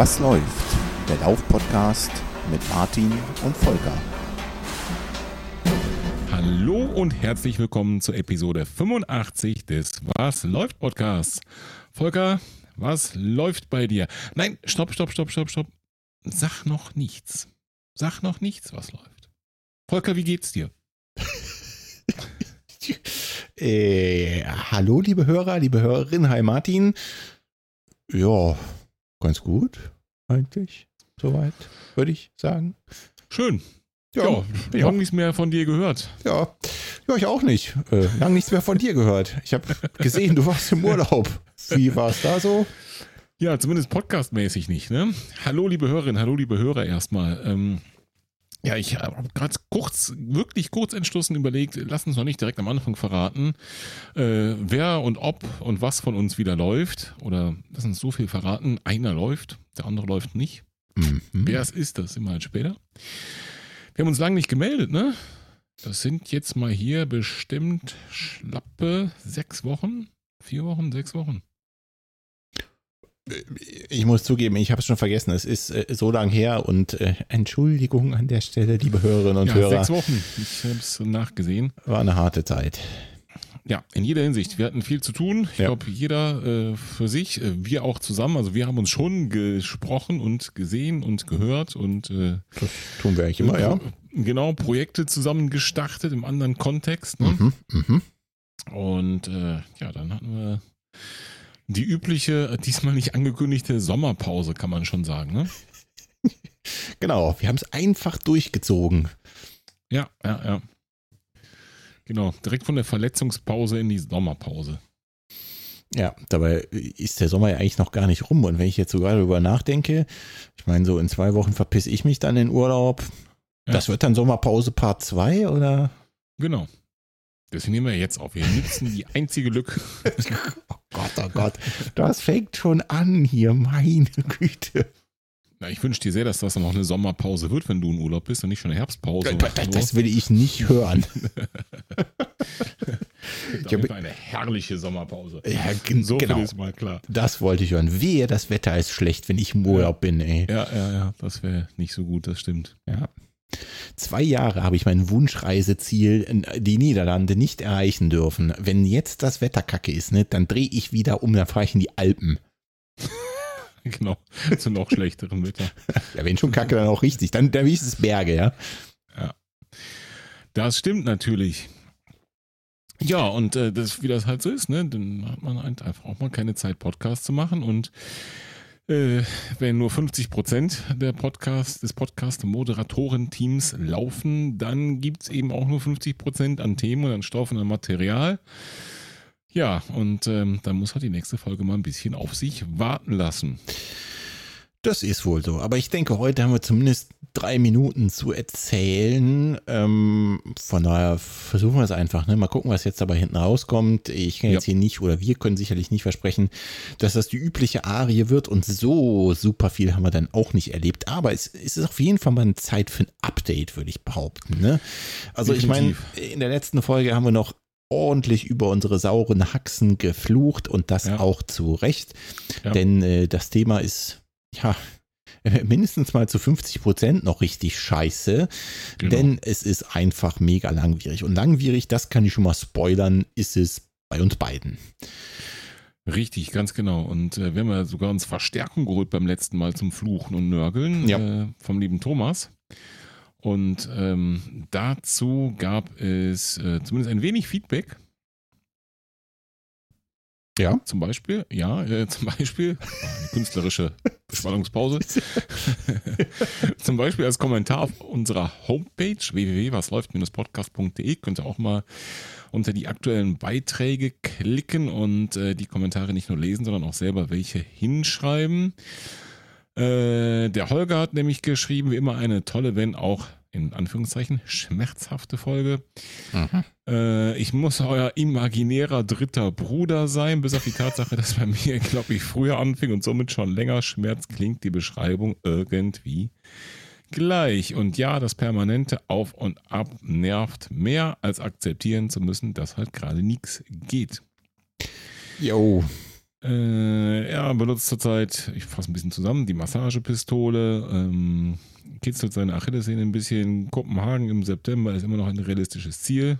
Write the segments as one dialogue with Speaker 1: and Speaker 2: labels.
Speaker 1: Was läuft? Der Lauf-Podcast mit Martin und Volker.
Speaker 2: Hallo und herzlich willkommen zur Episode 85 des Was läuft Podcasts. Volker, was läuft bei dir? Nein, stopp, stopp, stopp, stopp, stopp. Sag noch nichts. Sag noch nichts, was läuft. Volker, wie geht's dir?
Speaker 1: äh, hallo, liebe Hörer, liebe Hörerin. Hi, Martin. Ja, ganz gut, eigentlich. Soweit, würde ich sagen.
Speaker 2: Schön. Ja, ja lange nichts mehr von dir gehört.
Speaker 1: Ja, ja ich auch nicht. Äh, lange nichts mehr von dir gehört. Ich habe gesehen, du warst im Urlaub. Wie war es da so?
Speaker 2: Ja, zumindest podcastmäßig nicht. Ne? Hallo, liebe Hörerinnen, hallo, liebe Hörer erstmal. Ähm, ja, ich habe gerade kurz, wirklich kurz entschlossen überlegt, lass uns noch nicht direkt am Anfang verraten, äh, wer und ob und was von uns wieder läuft. Oder lass uns so viel verraten. Einer läuft, der andere läuft nicht. Mhm. Wer es ist, das immer halt später. Wir haben uns lange nicht gemeldet, ne? Das sind jetzt mal hier bestimmt schlappe sechs Wochen, vier Wochen, sechs Wochen
Speaker 1: ich muss zugeben, ich habe es schon vergessen. Es ist äh, so lang her und äh, Entschuldigung an der Stelle, liebe Hörerinnen und
Speaker 2: ja,
Speaker 1: Hörer.
Speaker 2: Sechs Wochen. Ich habe es nachgesehen.
Speaker 1: War eine harte Zeit.
Speaker 2: Ja, in jeder Hinsicht. Wir hatten viel zu tun. Ich ja. glaube, jeder äh, für sich, äh, wir auch zusammen. Also wir haben uns schon gesprochen und gesehen und gehört und
Speaker 1: äh, das tun wir eigentlich immer, ja.
Speaker 2: Genau, Projekte zusammen gestartet im anderen Kontext. Ne? Mhm, mh. Und äh, ja, dann hatten wir die übliche, diesmal nicht angekündigte Sommerpause, kann man schon sagen, ne?
Speaker 1: genau, wir haben es einfach durchgezogen.
Speaker 2: Ja, ja, ja. Genau, direkt von der Verletzungspause in die Sommerpause.
Speaker 1: Ja, dabei ist der Sommer ja eigentlich noch gar nicht rum. Und wenn ich jetzt sogar darüber nachdenke, ich meine, so in zwei Wochen verpiss ich mich dann in Urlaub. Ja. Das wird dann Sommerpause Part 2 oder?
Speaker 2: Genau. Deswegen nehmen wir jetzt auf. Wir nutzen die einzige Lücke.
Speaker 1: oh Gott, oh Gott. Das fängt schon an hier, meine Güte.
Speaker 2: Na, ich wünsche dir sehr, dass das noch eine Sommerpause wird, wenn du in Urlaub bist und nicht schon eine Herbstpause.
Speaker 1: Das, das, das will ich nicht hören.
Speaker 2: ich habe eine herrliche Sommerpause.
Speaker 1: Ja, so genau. ist mal klar. Das wollte ich hören. Wehe, das Wetter ist schlecht, wenn ich im Urlaub bin, ey.
Speaker 2: Ja, ja, ja. Das wäre nicht so gut, das stimmt.
Speaker 1: Ja. Zwei Jahre habe ich mein Wunschreiseziel, die Niederlande, nicht erreichen dürfen. Wenn jetzt das Wetter kacke ist, ne, dann drehe ich wieder um, dann fahre ich in die Alpen.
Speaker 2: genau, zu noch schlechteren Wetter.
Speaker 1: ja, wenn schon kacke, dann auch richtig. Dann, dann ist es Berge, ja.
Speaker 2: Ja. Das stimmt natürlich. Ja, und äh, das, wie das halt so ist, ne, dann hat man halt einfach auch mal keine Zeit, Podcast zu machen und äh, wenn nur 50 Prozent der Podcast, des Podcast-Moderatoren-Teams laufen, dann gibt es eben auch nur 50 Prozent an Themen und an Stoff und an Material. Ja, und ähm, dann muss halt die nächste Folge mal ein bisschen auf sich warten lassen.
Speaker 1: Das ist wohl so. Aber ich denke, heute haben wir zumindest drei Minuten zu erzählen. Ähm, von daher versuchen wir es einfach. Ne? Mal gucken, was jetzt dabei hinten rauskommt. Ich kann jetzt ja. hier nicht oder wir können sicherlich nicht versprechen, dass das die übliche Arie wird. Und so super viel haben wir dann auch nicht erlebt. Aber es, es ist auf jeden Fall mal eine Zeit für ein Update, würde ich behaupten. Ne? Also Definitiv. ich meine, in der letzten Folge haben wir noch ordentlich über unsere sauren Haxen geflucht und das ja. auch zu Recht. Ja. Denn äh, das Thema ist ja, mindestens mal zu 50 Prozent noch richtig scheiße, genau. denn es ist einfach mega langwierig. Und langwierig, das kann ich schon mal spoilern, ist es bei uns beiden.
Speaker 2: Richtig, ganz genau. Und äh, wir haben ja sogar uns Verstärkung geholt beim letzten Mal zum Fluchen und Nörgeln ja. äh, vom lieben Thomas. Und ähm, dazu gab es äh, zumindest ein wenig Feedback. Ja. Zum Beispiel, ja, äh, zum Beispiel, eine künstlerische Spannungspause. zum Beispiel als Kommentar auf unserer Homepage www.wasläuft-podcast.de könnt ihr auch mal unter die aktuellen Beiträge klicken und äh, die Kommentare nicht nur lesen, sondern auch selber welche hinschreiben. Äh, der Holger hat nämlich geschrieben, wie immer eine tolle, wenn auch in Anführungszeichen schmerzhafte Folge. Äh, ich muss euer imaginärer dritter Bruder sein, bis auf die Tatsache, dass bei mir, glaube ich, früher anfing und somit schon länger Schmerz klingt die Beschreibung irgendwie gleich. Und ja, das permanente Auf und Ab nervt mehr, als akzeptieren zu müssen, dass halt gerade nichts geht.
Speaker 1: Jo.
Speaker 2: Äh, er benutzt zurzeit, ich fasse ein bisschen zusammen, die Massagepistole, ähm, kitzelt seine Achillessehne ein bisschen. Kopenhagen im September ist immer noch ein realistisches Ziel.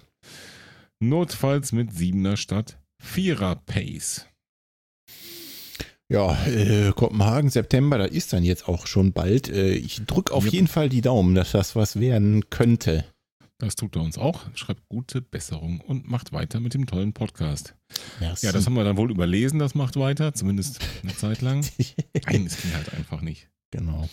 Speaker 2: Notfalls mit 7er statt 4er Pace.
Speaker 1: Ja, äh, Kopenhagen, September, da ist dann jetzt auch schon bald. Äh, ich drücke auf jeden Fall die Daumen, dass das was werden könnte.
Speaker 2: Das tut er uns auch. Schreibt gute Besserung und macht weiter mit dem tollen Podcast.
Speaker 1: Merci.
Speaker 2: Ja, das haben wir dann wohl überlesen, das macht weiter, zumindest eine Zeit lang. Nein, es ging halt einfach nicht.
Speaker 1: Genau.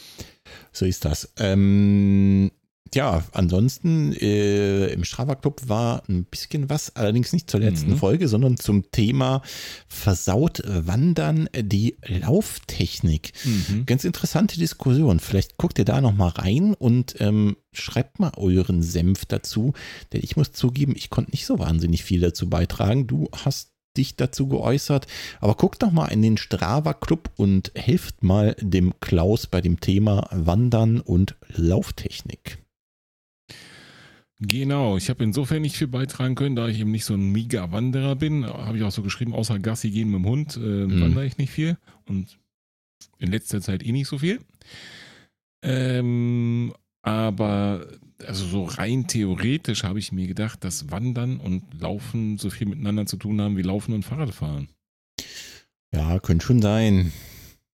Speaker 1: So ist das. Ähm, ja, ansonsten äh, im Strava Club war ein bisschen was, allerdings nicht zur letzten
Speaker 2: Mhm.
Speaker 1: Folge, sondern zum Thema versaut Wandern die Lauftechnik.
Speaker 2: Mhm.
Speaker 1: Ganz interessante Diskussion. Vielleicht guckt ihr da noch mal rein und ähm, schreibt mal euren Senf dazu. Denn ich muss zugeben, ich konnte nicht so wahnsinnig viel dazu beitragen. Du hast dich dazu geäußert. Aber guckt doch mal in den Strava Club und helft mal dem Klaus bei dem Thema Wandern und Lauftechnik.
Speaker 2: Genau, ich habe insofern nicht viel beitragen können, da ich eben nicht so ein Mega-Wanderer bin. Habe ich auch so geschrieben, außer Gassi gehen mit dem Hund, äh,
Speaker 1: Mhm.
Speaker 2: wandere ich nicht viel. Und in letzter Zeit eh nicht so viel. Ähm, aber also so rein theoretisch habe ich mir gedacht, dass Wandern und Laufen so viel miteinander zu tun haben wie Laufen und Fahrradfahren.
Speaker 1: Ja, könnte schon sein.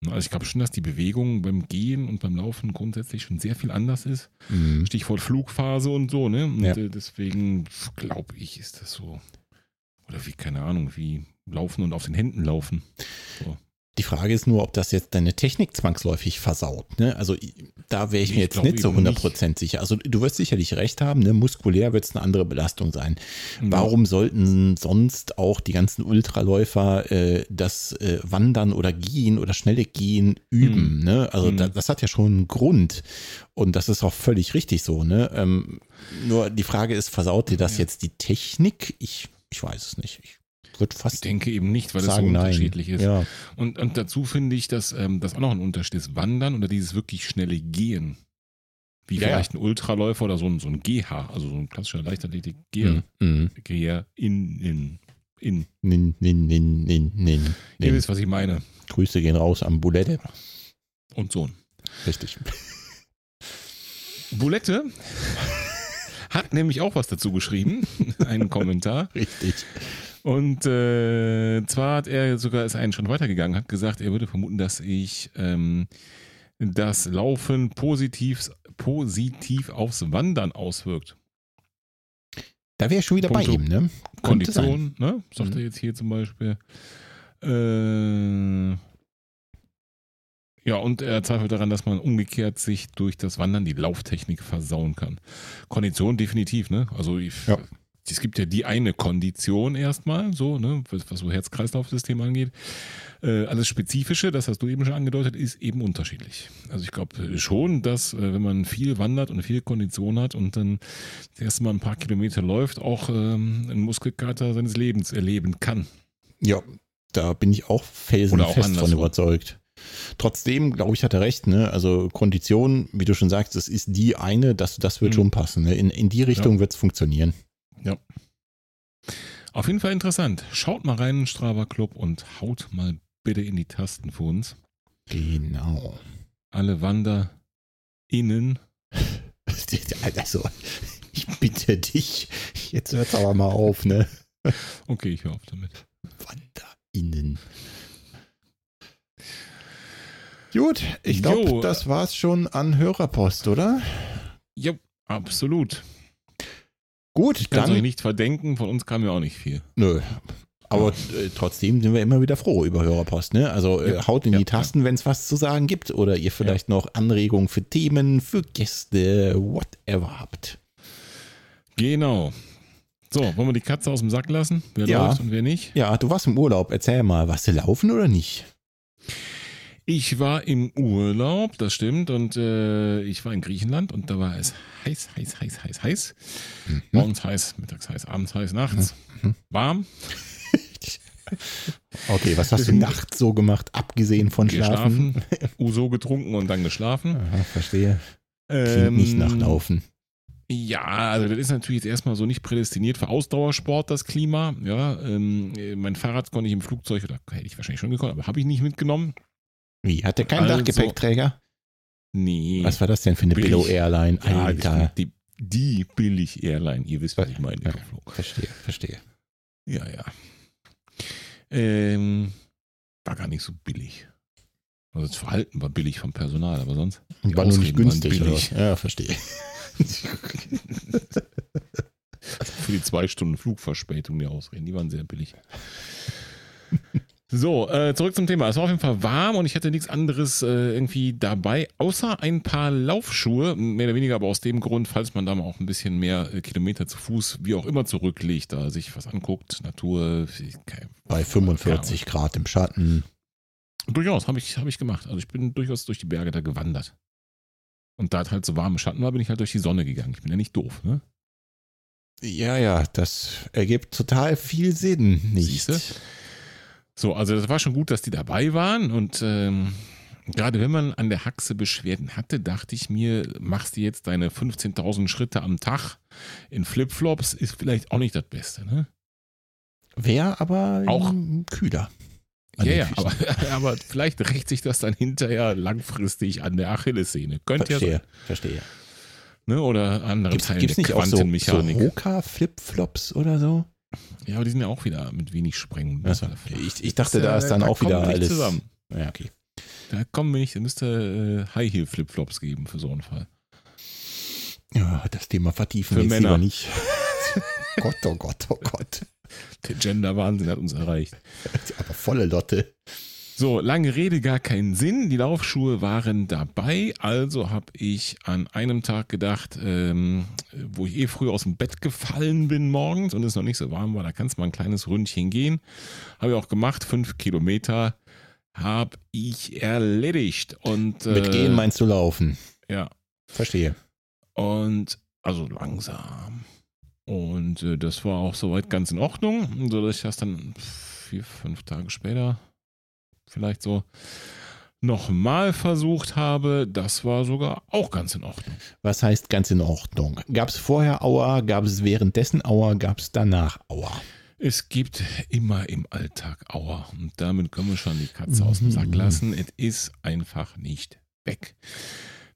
Speaker 2: Also ich glaube schon, dass die Bewegung beim Gehen und beim Laufen grundsätzlich schon sehr viel anders ist.
Speaker 1: Hm.
Speaker 2: Stichwort Flugphase und so, ne? Und
Speaker 1: Ja.
Speaker 2: äh, deswegen glaube ich, ist das so. Oder wie, keine Ahnung, wie laufen und auf den Händen laufen.
Speaker 1: Die Frage ist nur, ob das jetzt deine Technik zwangsläufig versaut. Ne? Also da wäre ich
Speaker 2: Nee,
Speaker 1: mir
Speaker 2: ich
Speaker 1: jetzt nicht so
Speaker 2: eben nicht.
Speaker 1: 100% sicher. Also du wirst sicherlich recht haben, ne? muskulär wird es eine andere Belastung sein.
Speaker 2: Ja.
Speaker 1: Warum sollten sonst auch die ganzen Ultraläufer äh, das äh, Wandern oder Gehen oder schnelle Gehen üben?
Speaker 2: Mhm.
Speaker 1: Ne? Also
Speaker 2: Mhm.
Speaker 1: da, das hat ja schon einen Grund. Und das ist auch völlig richtig so. Ne? Ähm, nur die Frage ist, versaut dir das
Speaker 2: Ja.
Speaker 1: jetzt die Technik? Ich, ich weiß es nicht. Ich würde
Speaker 2: Ich
Speaker 1: fast
Speaker 2: denke eben nicht, weil es so
Speaker 1: sagen, nein.
Speaker 2: unterschiedlich ist.
Speaker 1: Ja.
Speaker 2: Und, und dazu finde ich, dass ähm, das auch noch ein Unterschied ist. Wandern oder dieses wirklich schnelle Gehen. Wie
Speaker 1: Ja,
Speaker 2: vielleicht ein Ultraläufer oder so ein, so ein GH, also so ein klassischer Leichtathletik-Geher.
Speaker 1: Mhm.
Speaker 2: Geher in, in, in.
Speaker 1: Nin, nin, nin, nin, nin,
Speaker 2: Ihr wisst, was ich meine.
Speaker 1: Grüße gehen raus an Bulette.
Speaker 2: Und so.
Speaker 1: Richtig.
Speaker 2: Bulette hat nämlich auch was dazu geschrieben, einen Kommentar.
Speaker 1: Richtig.
Speaker 2: Und äh, zwar hat er sogar ist einen schon weitergegangen, hat gesagt, er würde vermuten, dass ich ähm, das Laufen positiv, positiv aufs Wandern auswirkt.
Speaker 1: Da wäre ich schon wieder bei
Speaker 2: Punkto
Speaker 1: ihm, ne? Könnte sein.
Speaker 2: Kondition, ne? Sagt
Speaker 1: Mhm.
Speaker 2: er jetzt hier zum Beispiel. Äh, ja, und er zweifelt daran, dass man umgekehrt sich durch das Wandern die Lauftechnik versauen kann. Kondition definitiv, ne? Also ich,
Speaker 1: Ja.
Speaker 2: Es gibt ja die eine Kondition erstmal, so, ne, was, was so Herz-Kreislauf-System angeht. Äh, alles Spezifische, das hast du eben schon angedeutet, ist eben unterschiedlich. Also ich glaube schon, dass äh, wenn man viel wandert und viel Kondition hat und dann das erste Mal ein paar Kilometer läuft, auch ähm, einen Muskelkater seines Lebens erleben kann.
Speaker 1: Ja, da bin ich auch felsenfest von überzeugt. Trotzdem, glaube ich, hat er recht, ne? Also Kondition, wie du schon sagst, das ist die eine, das, das wird
Speaker 2: Mhm.
Speaker 1: schon passen. Ne? In, in die Richtung wird es funktionieren.
Speaker 2: Auf jeden Fall interessant. Schaut mal rein in den Strava Club und haut mal bitte in die Tasten für uns.
Speaker 1: Genau.
Speaker 2: Alle WanderInnen.
Speaker 1: Also, ich bitte dich, jetzt hört's aber mal auf, ne?
Speaker 2: Okay, ich höre auf damit.
Speaker 1: WanderInnen. Gut, ich glaube, das war's schon an Hörerpost, oder?
Speaker 2: Ja, absolut.
Speaker 1: Gut,
Speaker 2: Ich kann es euch nicht verdenken, von uns kam ja auch nicht viel.
Speaker 1: Nö. Aber äh, trotzdem sind wir immer wieder froh über Hörerpost. Ne? Also äh,
Speaker 2: Ja,
Speaker 1: haut in
Speaker 2: ja,
Speaker 1: die Tasten, wenn es was zu sagen gibt oder ihr vielleicht noch Anregungen für Themen, für Gäste, whatever habt.
Speaker 2: Genau. So, wollen wir die Katze aus dem Sack lassen? Wer
Speaker 1: Ja.
Speaker 2: läuft und wer nicht?
Speaker 1: Ja, du warst im Urlaub. Erzähl mal, warst du laufen oder nicht?
Speaker 2: Ich war im Urlaub, das stimmt, und äh, ich war in Griechenland und da war es heiß, heiß, heiß, heiß, heiß. Morgens heiß, mittags heiß, abends heiß, nachts
Speaker 1: Mhm.
Speaker 2: warm,
Speaker 1: Okay, was hast du nachts so gemacht, abgesehen von Schlafen?
Speaker 2: geschlafen, Uso getrunken und dann geschlafen.
Speaker 1: Aha, verstehe. Klingt
Speaker 2: Ähm,
Speaker 1: nicht nach Laufen.
Speaker 2: Ja, also das ist natürlich jetzt erstmal so nicht prädestiniert für Ausdauersport, das Klima. Ja, ähm, mein Fahrrad konnte ich im Flugzeug, oder hätte ich wahrscheinlich schon gekonnt, aber habe ich nicht mitgenommen.
Speaker 1: Wie? Hat der keinen
Speaker 2: Also-
Speaker 1: Dachgepäckträger?
Speaker 2: Nee.
Speaker 1: Was war das denn für eine
Speaker 2: Billig.
Speaker 1: Billow Airline?
Speaker 2: Ja,
Speaker 1: Alter.
Speaker 2: die, die Billig-Airline, ihr wisst, was ich meine.
Speaker 1: Ja. Verstehe, verstehe.
Speaker 2: Ja, ja. Ähm, war gar nicht so billig. Also das Verhalten war billig vom Personal, aber sonst. Die
Speaker 1: War nur nicht günstig.
Speaker 2: Billig.
Speaker 1: Ja, verstehe.
Speaker 2: Für die zwei Stunden Flugverspätung die Ausreden, die waren sehr billig. So, äh, zurück zum Thema. Es war auf jeden Fall warm und ich hatte nichts anderes äh, irgendwie dabei, außer ein paar Laufschuhe. Mehr oder weniger aber aus dem Grund, falls man da mal auch ein bisschen mehr äh, Kilometer zu Fuß, wie auch immer, zurücklegt, da sich was anguckt, Natur, kein,
Speaker 1: Bei 45 Grad im Schatten.
Speaker 2: Durchaus, habe ich, hab ich gemacht. Also ich bin durchaus durch die Berge da gewandert. Und da es halt so warm im Schatten war, bin ich halt durch die Sonne gegangen. Ich bin ja nicht doof, ne?
Speaker 1: Ja, ja, das ergibt total viel Sinn, nicht?
Speaker 2: Siehste? So, also das war schon gut, dass die dabei waren. Und ähm, gerade wenn man an der Haxe Beschwerden hatte, dachte ich mir, machst du jetzt deine 15.000 Schritte am Tag in Flipflops, ist vielleicht auch nicht das Beste, ne?
Speaker 1: Wäre aber
Speaker 2: Auch-
Speaker 1: kühler.
Speaker 2: Ja, ja, aber, aber vielleicht rächt sich das dann hinterher langfristig an der Achillessehne. Könnte ja
Speaker 1: Verstehe,
Speaker 2: sein.
Speaker 1: verstehe.
Speaker 2: Ne? Oder anderen
Speaker 1: Gibt
Speaker 2: Teilen
Speaker 1: es
Speaker 2: der
Speaker 1: nicht auch so, so. Hoka-Flipflops oder so?
Speaker 2: Ja, aber die sind ja auch wieder mit wenig Sprengen.
Speaker 1: Also, ich, ich dachte, da ist dann auch
Speaker 2: kommen
Speaker 1: wieder alles.
Speaker 2: Zusammen.
Speaker 1: Ja, okay.
Speaker 2: Da kommen wir nicht, da müsste äh, High Heel Flipflops geben für so einen Fall.
Speaker 1: Ja, das Thema vertiefen
Speaker 2: Für
Speaker 1: wir
Speaker 2: Männer.
Speaker 1: lieber nicht. Gott, oh Gott, oh Gott.
Speaker 2: Der Gender-Wahnsinn hat uns erreicht.
Speaker 1: Aber volle Lotte.
Speaker 2: So, lange Rede, gar keinen Sinn. Die Laufschuhe waren dabei. Also habe ich an einem Tag gedacht, ähm, wo ich eh früh aus dem Bett gefallen bin morgens und es noch nicht so warm war, da kannst du mal ein kleines Ründchen gehen. Habe ich auch gemacht. Fünf Kilometer habe ich erledigt. Und,
Speaker 1: Mit
Speaker 2: äh,
Speaker 1: gehen meinst du laufen.
Speaker 2: Ja,
Speaker 1: Verstehe.
Speaker 2: Und also langsam. Und äh, das war auch soweit ganz in Ordnung, sodass ich das dann vier, fünf Tage später vielleicht so nochmal versucht habe. Das war sogar auch ganz in Ordnung.
Speaker 1: Was heißt ganz in Ordnung? Gab es vorher Aua? Gab es währenddessen Aua? Gab es danach Aua?
Speaker 2: Es gibt immer im Alltag Aua. Und damit können wir schon die Katze aus dem Sack lassen. Es ist einfach nicht weg.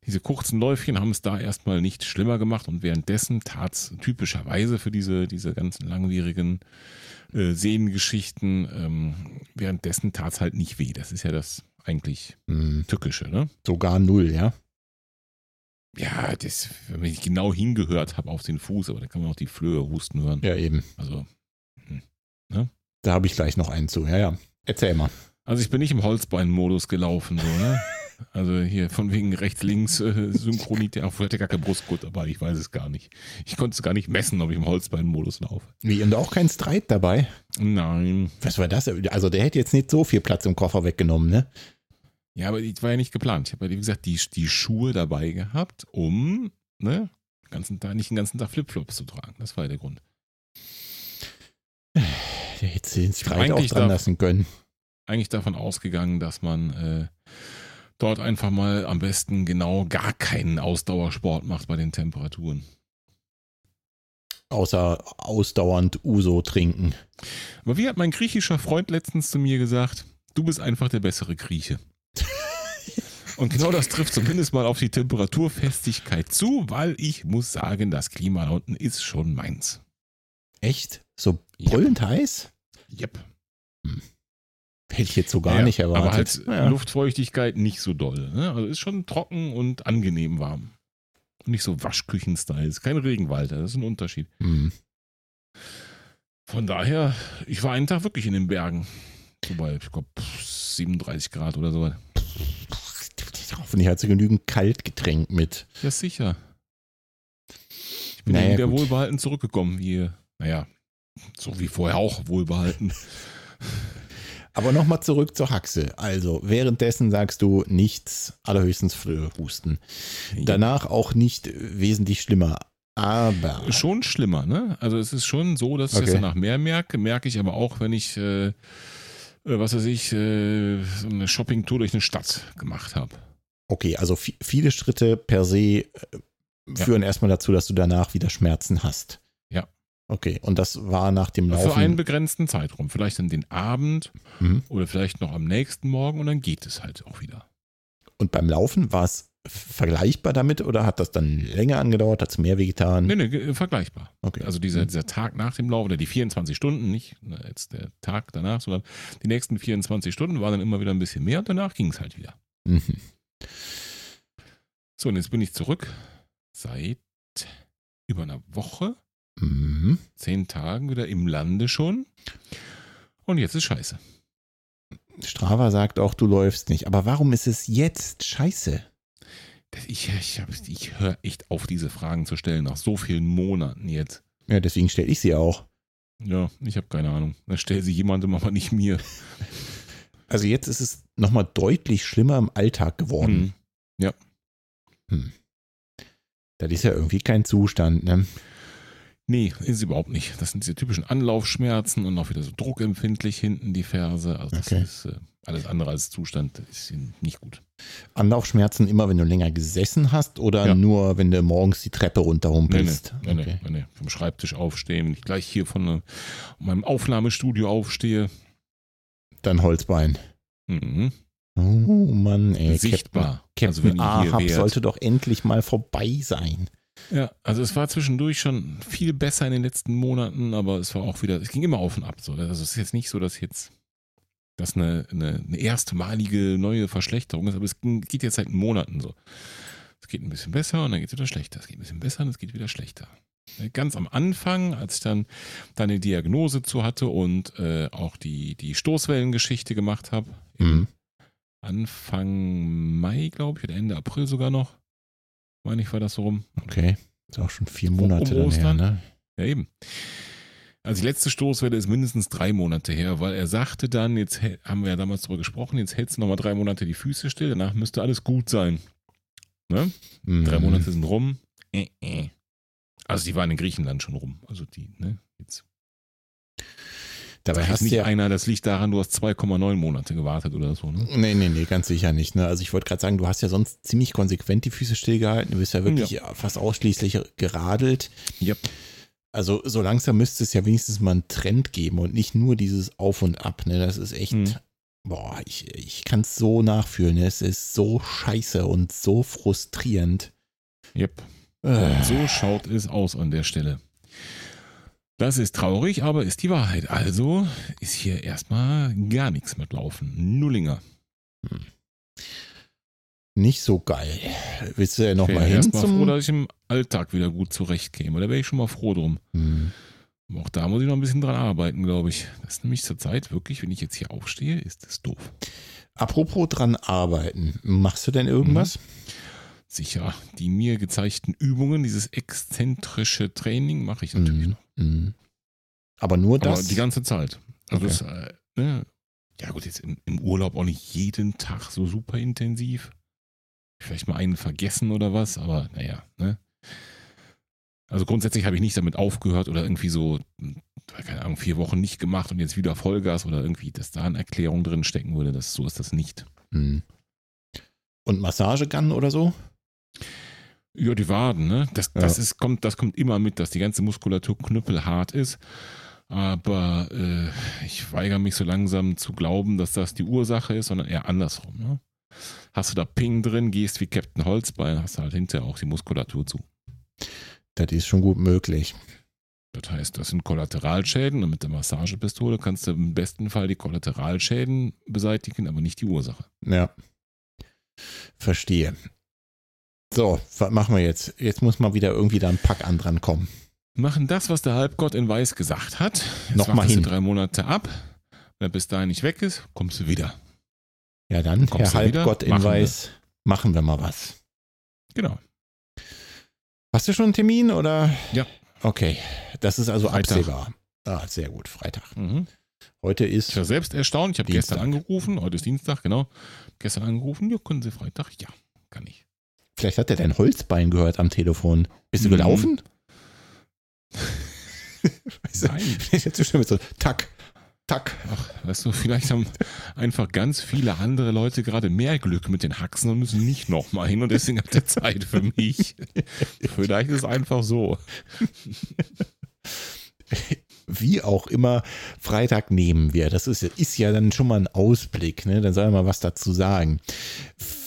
Speaker 2: Diese kurzen Läufchen haben es da erstmal nicht schlimmer gemacht und währenddessen tat es typischerweise für diese, diese ganzen langwierigen äh, Sehnengeschichten, ähm, währenddessen tat es halt nicht weh. Das ist ja das eigentlich
Speaker 1: Hm,
Speaker 2: Tückische, ne?
Speaker 1: sogar null, ja?
Speaker 2: Ja, das, wenn ich genau hingehört habe auf den Fuß, aber da kann man auch die Flöhe husten hören.
Speaker 1: Ja, eben.
Speaker 2: Also,
Speaker 1: Da habe ich gleich noch einen zu. Ja, ja. Erzähl mal.
Speaker 2: Also ich bin nicht im Holzbein-Modus gelaufen, so, ne? Also hier von wegen rechts-links äh, vielleicht gar kein Brustgurt dabei, ich weiß es gar nicht. Ich konnte es gar nicht messen, ob ich im Holzbein-Modus laufe.
Speaker 1: Wie, und auch kein Streit dabei?
Speaker 2: Nein.
Speaker 1: Was war das? Also der hätte jetzt nicht so viel Platz im Koffer weggenommen, ne?
Speaker 2: Ja, aber das war ja nicht geplant. Ich habe ja, wie gesagt, die, die Schuhe dabei gehabt, um ne, den ganzen Tag, nicht den ganzen Tag Flipflops zu tragen. Das war ja der Grund.
Speaker 1: Der hätte den Streit auch dran
Speaker 2: darf-
Speaker 1: lassen können.
Speaker 2: Eigentlich davon ausgegangen, dass man äh, dort einfach mal am besten genau gar keinen Ausdauersport macht bei den Temperaturen.
Speaker 1: Außer ausdauernd Uso trinken.
Speaker 2: Aber wie hat mein griechischer Freund letztens zu mir gesagt, du bist einfach der bessere Grieche. Und genau das trifft zumindest mal auf die Temperaturfestigkeit zu, weil ich muss sagen, das Klima da unten ist schon meins.
Speaker 1: Echt? So brüllend heiß?
Speaker 2: Yep.
Speaker 1: Hätte ich jetzt so gar
Speaker 2: Ja,
Speaker 1: nicht erwartet.
Speaker 2: Aber halt
Speaker 1: ja.
Speaker 2: Luftfeuchtigkeit nicht so doll. Ne? Also ist schon trocken und angenehm warm. Nicht so Waschküchen-Style. Ist kein Regenwald, das ist ein Unterschied.
Speaker 1: Hm.
Speaker 2: Von daher, ich war einen Tag wirklich in den Bergen. So bei, ich glaube, 37 Grad oder so.
Speaker 1: Hoffentlich hat sie genügend Kaltgetränk mit.
Speaker 2: Ja, sicher. Ich bin
Speaker 1: Naja, gut.
Speaker 2: wohlbehalten zurückgekommen, wie, naja, so wie vorher auch wohlbehalten.
Speaker 1: Aber nochmal zurück zur Haxe. Also, währenddessen sagst du nichts, allerhöchstens husten. Danach auch nicht wesentlich schlimmer. Aber.
Speaker 2: Schon schlimmer, ne? Also es ist schon so, dass ich
Speaker 1: Okay.
Speaker 2: es danach mehr merke. Merke ich aber auch, wenn ich, äh, äh, was weiß ich, äh, so eine Shoppingtour durch eine Stadt gemacht habe.
Speaker 1: Okay, also vi- viele Schritte per se äh, führen erstmal dazu, dass du danach wieder Schmerzen hast. Okay, und das war nach dem Laufen.
Speaker 2: Für einen begrenzten Zeitraum. Vielleicht dann den Abend
Speaker 1: Mhm.
Speaker 2: oder vielleicht noch am nächsten Morgen und dann geht es halt auch wieder.
Speaker 1: Und beim Laufen war es vergleichbar damit oder hat das dann länger angedauert? Hat es mehr wehgetan?
Speaker 2: Nee, nee, ge- vergleichbar.
Speaker 1: Okay.
Speaker 2: Also dieser, dieser Tag nach dem Lauf oder die 24 Stunden, nicht ne, jetzt der Tag danach, sondern die nächsten 24 Stunden waren dann immer wieder ein bisschen mehr und danach ging es halt wieder.
Speaker 1: Mhm.
Speaker 2: So, und jetzt bin ich zurück seit über einer Woche,
Speaker 1: Mhm.
Speaker 2: zehn Tagen wieder im Lande schon. Und jetzt ist scheiße.
Speaker 1: Strava sagt auch, du läufst nicht. Aber warum ist es jetzt scheiße?
Speaker 2: Ich, ich, ich höre echt auf, diese Fragen zu stellen, nach so vielen Monaten jetzt.
Speaker 1: Ja, deswegen stelle ich sie auch.
Speaker 2: Ja, ich habe keine Ahnung. Da stellt sie jemandem, aber nicht mir.
Speaker 1: Also jetzt ist es nochmal deutlich schlimmer im Alltag geworden.
Speaker 2: Hm.
Speaker 1: Das ist ja irgendwie kein Zustand, ne?
Speaker 2: Nee, ist überhaupt nicht. Das sind diese typischen Anlaufschmerzen und auch wieder so druckempfindlich hinten die Ferse. Also das
Speaker 1: Okay.
Speaker 2: ist äh, alles andere als Zustand, ist nicht gut.
Speaker 1: Anlaufschmerzen immer, wenn du länger gesessen hast oder
Speaker 2: Ja.
Speaker 1: nur, wenn du morgens die Treppe runterhumpelst?
Speaker 2: nee, nee,
Speaker 1: Okay.
Speaker 2: nee, nee. Vom Schreibtisch aufstehen, wenn ich gleich hier von äh, meinem Aufnahmestudio aufstehe.
Speaker 1: Dann Holzbein.
Speaker 2: Mhm.
Speaker 1: Oh Mann, ey.
Speaker 2: Sichtbar.
Speaker 1: Captain,
Speaker 2: also wenn
Speaker 1: Captain
Speaker 2: hier
Speaker 1: Ahab
Speaker 2: wärt.
Speaker 1: sollte doch endlich mal vorbei sein.
Speaker 2: Ja, also es war zwischendurch schon viel besser in den letzten Monaten, aber es war auch wieder, es ging immer auf und ab. So. Also es ist jetzt nicht so, dass jetzt das eine, eine, eine erstmalige neue Verschlechterung ist, aber es ging, geht jetzt seit Monaten so. Es geht ein bisschen besser und dann geht es wieder schlechter. Es geht ein bisschen besser und es geht wieder schlechter. Ganz am Anfang, als ich dann, dann eine Diagnose zu hatte und äh, auch die, die Stoßwellengeschichte gemacht habe,
Speaker 1: Mhm.
Speaker 2: Anfang Mai, glaube ich, oder Ende April sogar noch, meine ich, war das so rum.
Speaker 1: Okay. Ist auch schon vier
Speaker 2: Um-
Speaker 1: Monate
Speaker 2: um
Speaker 1: dann her,
Speaker 2: Ostern?
Speaker 1: ne?
Speaker 2: Ja, eben. Also die letzte Stoßwelle ist mindestens drei Monate her, weil er sagte dann, jetzt haben wir ja damals darüber gesprochen, jetzt hältst du nochmal drei Monate die Füße still, danach müsste alles gut sein. Ne?
Speaker 1: Mhm.
Speaker 2: Drei Monate sind rum. Äh, äh. Also die waren in Griechenland schon rum. Also die, ne? Jetzt
Speaker 1: Dabei hast du
Speaker 2: nicht
Speaker 1: ja.
Speaker 2: einer, das liegt daran, du hast 2,9 Monate gewartet oder so. Ne?
Speaker 1: Nee, nee, nee, ganz sicher nicht. Ne? Also ich wollte gerade sagen, du hast ja sonst ziemlich konsequent die Füße stillgehalten. Du bist ja wirklich fast ausschließlich geradelt.
Speaker 2: Yep.
Speaker 1: Also so langsam müsste es ja wenigstens mal einen Trend geben und nicht nur dieses Auf und Ab. Ne? Das ist echt,
Speaker 2: Mhm.
Speaker 1: boah, ich, ich kann es so nachfühlen. Ne? Es ist so scheiße und so frustrierend.
Speaker 2: Yep.
Speaker 1: Äh,
Speaker 2: So schaut es aus an der Stelle. Das ist traurig, aber ist die Wahrheit. Also ist hier erstmal gar nichts mit Laufen. Nullinger.
Speaker 1: nicht so geil. Willst du ja
Speaker 2: Ich
Speaker 1: noch
Speaker 2: wäre
Speaker 1: mal hin
Speaker 2: erstmal
Speaker 1: zum...
Speaker 2: froh, dass ich im Alltag wieder gut zurechtkäme. Da wäre ich schon mal froh drum.
Speaker 1: Hm.
Speaker 2: Auch da muss ich noch ein bisschen dran arbeiten, glaube ich. Das ist nämlich zur Zeit wirklich, wenn ich jetzt hier aufstehe, ist das doof.
Speaker 1: Apropos dran arbeiten. Machst du denn irgendwas?
Speaker 2: Sicher, die mir gezeigten Übungen, dieses exzentrische Training mache ich natürlich
Speaker 1: Mhm.
Speaker 2: noch.
Speaker 1: Mhm. Aber nur
Speaker 2: Aber
Speaker 1: das?
Speaker 2: die ganze Zeit. Also
Speaker 1: Okay.
Speaker 2: das, äh, ne? Ja gut, jetzt im, im Urlaub auch nicht jeden Tag so super intensiv. Vielleicht mal einen vergessen oder was, aber naja, ne? Also grundsätzlich habe ich nicht damit aufgehört oder irgendwie so, hm, keine Ahnung, vier Wochen nicht gemacht und jetzt wieder Vollgas oder irgendwie, dass da eine Erklärung drin stecken würde. Das, so ist das nicht.
Speaker 1: Mhm. Und Massagegun oder so?
Speaker 2: Ja, die Waden, ne? Das,
Speaker 1: Ja.
Speaker 2: das, ist, kommt, das kommt immer mit, dass die ganze Muskulatur knüppelhart ist. Aber äh, ich weigere mich so langsam zu glauben, dass das die Ursache ist, sondern eher andersrum. Ne? Hast du da Ping drin, gehst wie Captain Holzbein, hast du halt hinterher auch die Muskulatur zu.
Speaker 1: Das ist schon gut möglich.
Speaker 2: Das heißt, das sind Kollateralschäden und mit der Massagepistole kannst du im besten Fall die Kollateralschäden beseitigen, aber nicht die Ursache.
Speaker 1: Ja. Verstehe. So, was machen wir jetzt? Jetzt muss mal wieder irgendwie da ein Pack an dran kommen.
Speaker 2: Machen das, was der Halbgott in Weiß gesagt hat. Jetzt
Speaker 1: Noch mal
Speaker 2: wartest du
Speaker 1: hin.
Speaker 2: drei Monate ab. Wenn er bis dahin nicht weg ist, kommst du wieder.
Speaker 1: Ja, dann,
Speaker 2: Kommst
Speaker 1: Herr
Speaker 2: du wieder?
Speaker 1: Halbgott in
Speaker 2: Machen wir.
Speaker 1: Weiß, machen wir mal was.
Speaker 2: Genau.
Speaker 1: Hast du schon einen Termin oder?
Speaker 2: Ja.
Speaker 1: Okay, das ist also
Speaker 2: Freitag.
Speaker 1: absehbar. Ah, sehr gut, Freitag.
Speaker 2: Mhm.
Speaker 1: Heute
Speaker 2: Ich
Speaker 1: ist,
Speaker 2: war selbst erstaunt. Ich habe gestern angerufen. Heute ist Dienstag, genau. Gestern angerufen. Ja, können Sie Freitag? Ja, kann ich.
Speaker 1: Vielleicht hat er dein Holzbein gehört am Telefon. Bist du
Speaker 2: Mhm.
Speaker 1: gelaufen? weißt du,
Speaker 2: Nein.
Speaker 1: jetzt so schön mit so, tack. Tack.
Speaker 2: Ach, weißt du, vielleicht haben einfach ganz viele andere Leute gerade mehr Glück mit den Haxen und müssen nicht nochmal hin und deswegen hat er Zeit für mich. vielleicht ist es einfach so.
Speaker 1: Wie auch immer, Freitag nehmen wir. Das ist, ist ja dann schon mal ein Ausblick, ne? Dann soll er mal was dazu sagen.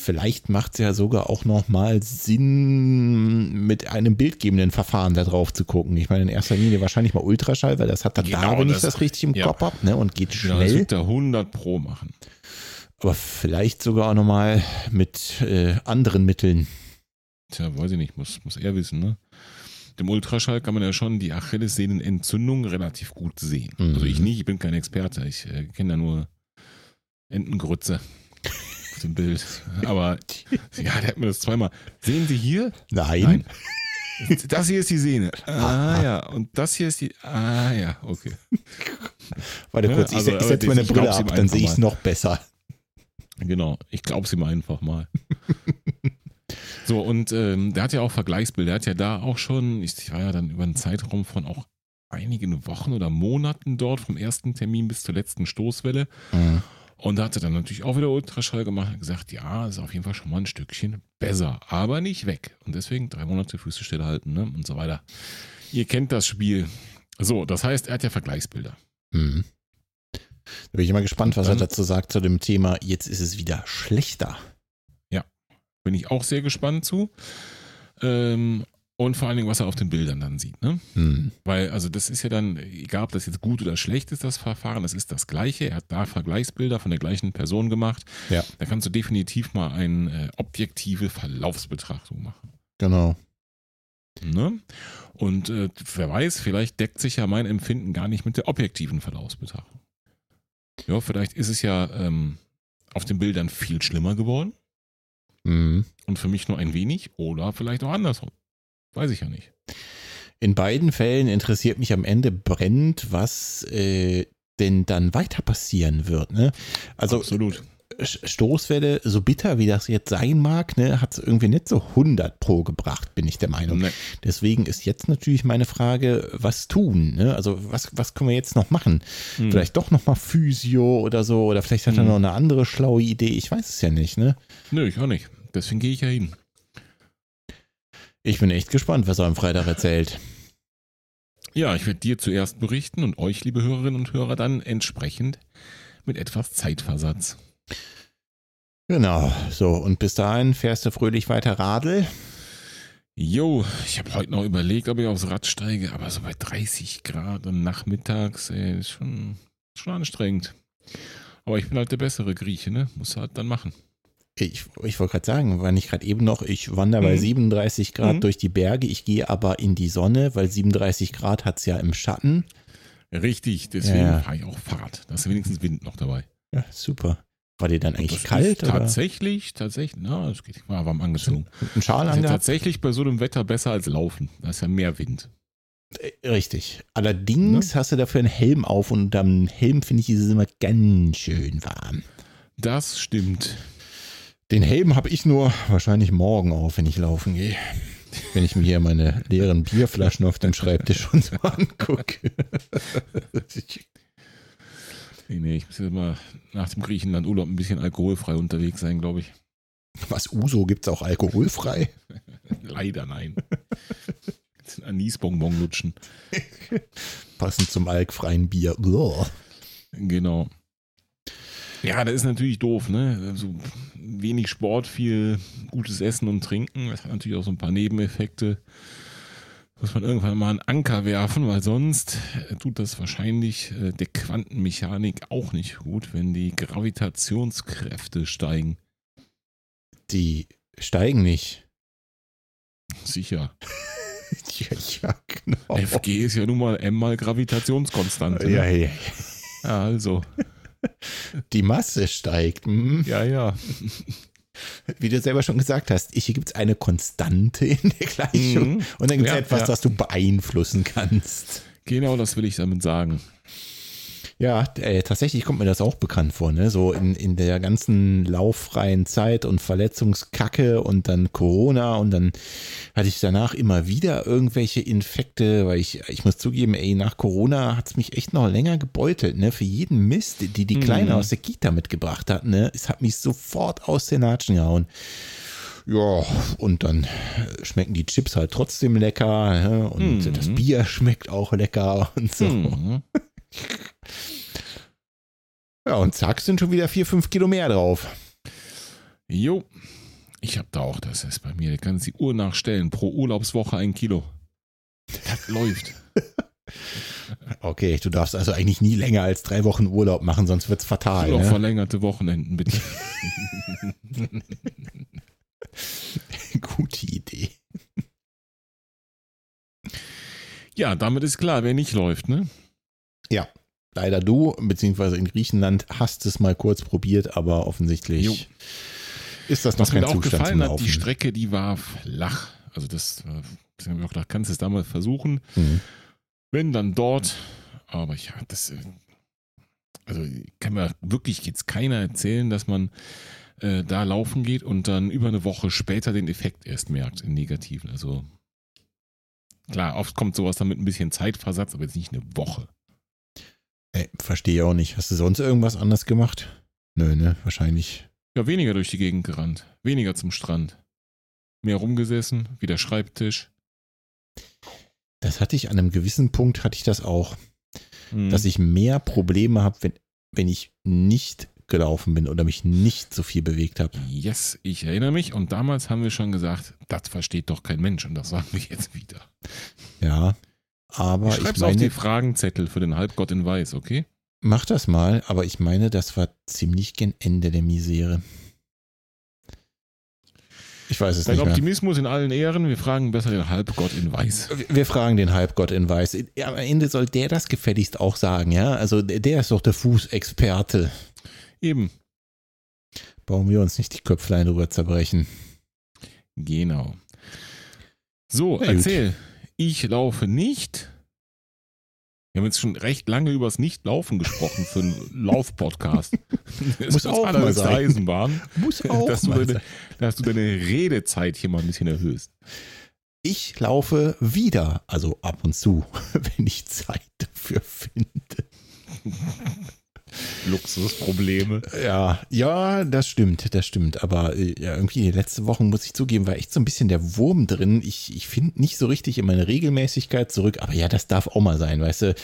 Speaker 1: Vielleicht macht es ja sogar auch nochmal Sinn, mit einem bildgebenden Verfahren da drauf zu gucken. Ich meine, in erster Linie wahrscheinlich mal Ultraschall, weil das hat er
Speaker 2: Genau,
Speaker 1: da, wenn ich
Speaker 2: das-
Speaker 1: das richtig im
Speaker 2: ja.
Speaker 1: Kopf habe, ne? Und geht
Speaker 2: Ja, das
Speaker 1: schnell.
Speaker 2: wird er 100 Pro machen.
Speaker 1: Aber vielleicht sogar auch nochmal mit äh, anderen Mitteln.
Speaker 2: Tja, weiß ich nicht, muss, muss er wissen, ne? Dem Ultraschall kann man ja schon die Achillessehnenentzündung relativ gut sehen.
Speaker 1: Mhm.
Speaker 2: Also ich nicht, ich bin kein Experte, ich äh, kenne da nur Entengrütze dem Bild. Aber ja, der hat mir das zweimal. Sehen Sie hier?
Speaker 1: Nein.
Speaker 2: Das hier ist die Sehne. Ah ja, und das hier ist die. Ah ja, okay.
Speaker 1: Warte
Speaker 2: Ja,
Speaker 1: kurz, ich,
Speaker 2: also,
Speaker 1: ich
Speaker 2: aber
Speaker 1: setze meine
Speaker 2: ich
Speaker 1: Brille ab, dann sehe ich es noch besser.
Speaker 2: Genau, ich glaube es ihm einfach mal. so, und ähm, der hat ja auch Vergleichsbilder. Der hat ja da auch schon, ich, ich war ja dann über einen Zeitraum von auch einigen Wochen oder Monaten dort, vom ersten Termin bis zur letzten Stoßwelle.
Speaker 1: Mhm.
Speaker 2: Und da hat er dann natürlich auch wieder Ultraschall gemacht und gesagt, ja, ist auf jeden Fall schon mal ein Stückchen besser, aber nicht weg. Und deswegen drei Monate Füße stillhalten ne? und so weiter. Ihr kennt das Spiel. So, das heißt, er hat ja Vergleichsbilder.
Speaker 1: Hm. Da bin ich mal gespannt, was er
Speaker 2: Dann-
Speaker 1: dazu sagt zu dem Thema, jetzt ist es wieder schlechter.
Speaker 2: Bin ich auch sehr gespannt zu. Ähm, und vor allen Dingen, was er auf den Bildern dann sieht. Ne?
Speaker 1: Hm.
Speaker 2: Weil, also das ist ja dann, egal ob das jetzt gut oder schlecht ist, das Verfahren, das ist das gleiche. Er hat da Vergleichsbilder von der gleichen Person gemacht.
Speaker 1: Ja.
Speaker 2: Da kannst du definitiv mal eine äh, objektive Verlaufsbetrachtung machen.
Speaker 1: Genau.
Speaker 2: Ne? Und äh, wer weiß, vielleicht deckt sich ja mein Empfinden gar nicht mit der objektiven Verlaufsbetrachtung. Ja, vielleicht ist es ja ähm, auf den Bildern viel schlimmer geworden
Speaker 1: Hm.
Speaker 2: und für mich nur ein wenig oder vielleicht auch andersrum. Weiß ich ja nicht.
Speaker 1: In beiden Fällen interessiert mich am Ende brennend, was äh, denn dann weiter passieren wird. Ne? Also
Speaker 2: Absolut.
Speaker 1: Sch- Stoßwelle, so bitter wie das jetzt sein mag, ne, hat es irgendwie nicht so 100 pro gebracht, bin ich der Meinung.
Speaker 2: Ne,
Speaker 1: Deswegen ist jetzt natürlich meine Frage, was tun? Ne? Also was, was können wir jetzt noch machen?
Speaker 2: hm.
Speaker 1: Vielleicht doch nochmal Physio oder so, oder vielleicht hat er
Speaker 2: Hm.
Speaker 1: noch eine andere schlaue Idee, ich weiß es ja nicht. Ne?
Speaker 2: Nö, ich auch nicht. Deswegen gehe ich ja hin.
Speaker 1: Ich bin echt gespannt, was er am Freitag erzählt.
Speaker 2: Ja, ich werde dir zuerst berichten und euch, liebe Hörerinnen und Hörer, dann entsprechend mit etwas Zeitversatz.
Speaker 1: Genau, so, und bis dahin fährst du fröhlich weiter Radl.
Speaker 2: Jo, ich habe heute noch überlegt, ob ich aufs Rad steige, aber so bei 30 Grad und nachmittags, ey, ist schon, schon anstrengend. Aber ich bin halt der bessere Grieche, ne? Muss halt dann machen.
Speaker 1: Ich, ich wollte gerade sagen, war nicht gerade eben noch, ich wandere bei
Speaker 2: Mhm.
Speaker 1: 37 Grad
Speaker 2: Mhm.
Speaker 1: durch die Berge, ich gehe aber in die Sonne, weil 37 Grad hat es ja im Schatten.
Speaker 2: Richtig, deswegen
Speaker 1: Ja,
Speaker 2: fahre ich auch Fahrrad. Da ist wenigstens Wind noch dabei.
Speaker 1: Ja, super. War dir dann eigentlich kalt
Speaker 2: tatsächlich, tatsächlich, na, es geht, ich war warm angezogen.
Speaker 1: einem Schal
Speaker 2: Das ist ja
Speaker 1: angehabt?
Speaker 2: tatsächlich bei so einem Wetter besser als Laufen. Da ist ja mehr Wind.
Speaker 1: Äh, Richtig. Allerdings hast du dafür einen Helm auf und am Helm finde ich ist es immer ganz schön warm.
Speaker 2: Das stimmt.
Speaker 1: Den Helm habe ich nur wahrscheinlich morgen auf, wenn ich laufen gehe. Wenn ich mir hier meine leeren Bierflaschen auf dem Schreibtisch schon so angucke.
Speaker 2: Nee, nee, ich muss jetzt mal nach dem Griechenland-Urlaub ein bisschen alkoholfrei unterwegs sein, glaube ich.
Speaker 1: Was Uso gibt es auch alkoholfrei?
Speaker 2: Leider nein. Jetzt ein Anisbonbon lutschen.
Speaker 1: Passend zum alkfreien Bier.
Speaker 2: Genau. Ja, das ist natürlich doof, ne? So wenig Sport, viel gutes Essen und Trinken. Das hat natürlich auch so ein paar Nebeneffekte. Muss man irgendwann mal einen Anker werfen, weil sonst äh, tut das wahrscheinlich äh, der Quantenmechanik auch nicht gut, wenn die Gravitationskräfte steigen.
Speaker 1: Die steigen nicht.
Speaker 2: Sicher.
Speaker 1: Ja, ja genau.
Speaker 2: FG ist ja nun mal M mal Gravitationskonstante. ne?
Speaker 1: Ja, ja.
Speaker 2: ja, also.
Speaker 1: Die Masse steigt. Hm.
Speaker 2: Ja, ja.
Speaker 1: Wie du selber schon gesagt hast, hier gibt es eine Konstante in der Gleichung.
Speaker 2: Mhm.
Speaker 1: Und dann gibt es
Speaker 2: Ja,
Speaker 1: etwas,
Speaker 2: ja.
Speaker 1: das du beeinflussen kannst.
Speaker 2: Genau das will ich damit sagen.
Speaker 1: Ja, äh, tatsächlich kommt mir das auch bekannt vor, ne? So in, in der ganzen lauffreien Zeit und Verletzungskacke und dann Corona und dann hatte ich danach immer wieder irgendwelche Infekte, weil ich, ich muss zugeben, ey, nach Corona hat es mich echt noch länger gebeutelt, ne? Für jeden Mist, die die Kleine mhm. aus der Kita mitgebracht hat, ne? Es hat mich sofort aus den Latschen gehauen. Ja, und dann schmecken die Chips halt trotzdem lecker ja, und mhm. das Bier schmeckt auch lecker und so. Mhm. Ja, und zack, sind schon wieder vier, fünf Kilo mehr drauf.
Speaker 2: Jo, ich hab da auch, das ist bei mir, da kannst die Uhr nachstellen, pro Urlaubswoche ein Kilo. Das läuft.
Speaker 1: Okay, du darfst also eigentlich nie länger als drei Wochen Urlaub machen, sonst wird's fatal.
Speaker 2: Noch ne? verlängerte Wochenenden, bitte.
Speaker 1: Gute Idee.
Speaker 2: Ja, damit ist klar, wer nicht läuft, ne?
Speaker 1: Ja, leider du, beziehungsweise in Griechenland hast es mal kurz probiert, aber offensichtlich jo. ist das noch Was kein mir auch Zustand gefallen hat,
Speaker 2: die Strecke, die war flach. Also das, äh, das haben wir auch gedacht, kannst du es da mal versuchen. Mhm. Wenn dann dort, aber ja, das, äh, also kann mir wirklich jetzt keiner erzählen, dass man äh, da laufen geht und dann über eine Woche später den Effekt erst merkt, im Negativen. Also klar, oft kommt sowas dann mit ein bisschen Zeitversatz, aber jetzt nicht eine Woche.
Speaker 1: Ey, verstehe auch nicht. Hast du sonst irgendwas anders gemacht? Nö, ne? Wahrscheinlich.
Speaker 2: Ja, weniger durch die Gegend gerannt. Weniger zum Strand. Mehr rumgesessen, wie der Schreibtisch.
Speaker 1: Das hatte ich an einem gewissen Punkt, hatte ich das auch. Hm. Dass ich mehr Probleme habe, wenn, wenn ich nicht gelaufen bin oder mich nicht so viel bewegt habe.
Speaker 2: Yes, ich erinnere mich. Und damals haben wir schon gesagt, das versteht doch kein Mensch. Und das sagen wir jetzt wieder.
Speaker 1: Ja, aber ich
Speaker 2: schreib's ich meine, auf die Fragenzettel für den Halbgott in Weiß, okay?
Speaker 1: Mach das mal, aber ich meine, das war ziemlich gen Ende der Misere. Ich weiß es Dein nicht.
Speaker 2: Dein Optimismus in allen Ehren. Wir fragen besser den Halbgott in Weiß.
Speaker 1: Wir fragen den Halbgott in Weiß. Am Ende soll der das gefälligst auch sagen, ja? Also der ist doch der Fußexperte.
Speaker 2: Eben.
Speaker 1: Brauchen wir uns nicht die Köpflein drüber zerbrechen.
Speaker 2: Genau. So, Na erzähl. Gut. Ich laufe nicht. Wir haben jetzt schon recht lange über das Nicht-Laufen gesprochen für einen Lauf-Podcast.
Speaker 1: Muss auch mal sein.
Speaker 2: Eisenbahn,
Speaker 1: Muss auch
Speaker 2: dass mal deine, Dass du deine Redezeit hier mal ein bisschen erhöhst.
Speaker 1: Ich laufe wieder, also ab und zu, wenn ich Zeit dafür finde.
Speaker 2: Luxusprobleme.
Speaker 1: Ja, ja, das stimmt, das stimmt. Aber äh, ja, irgendwie die letzte Woche, muss ich zugeben, war echt so ein bisschen der Wurm drin. Ich, ich finde nicht so richtig in meine Regelmäßigkeit zurück. Aber ja, das darf auch mal sein, weißt du.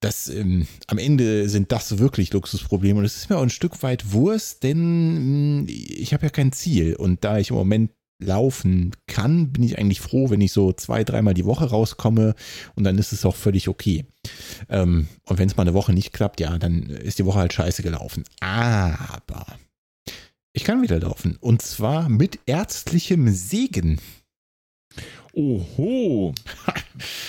Speaker 1: Das, ähm, am Ende sind das wirklich Luxusprobleme und es ist mir auch ein Stück weit Wurst, denn mh, hm, ich habe ja kein Ziel und da ich im Moment laufen kann, bin ich eigentlich froh, wenn ich so zwei, dreimal die Woche rauskomme und dann ist es auch völlig okay. Ähm, und wenn es mal eine Woche nicht klappt, ja, dann ist die Woche halt scheiße gelaufen. Aber ich kann wieder laufen und zwar mit ärztlichem Segen.
Speaker 2: Oho.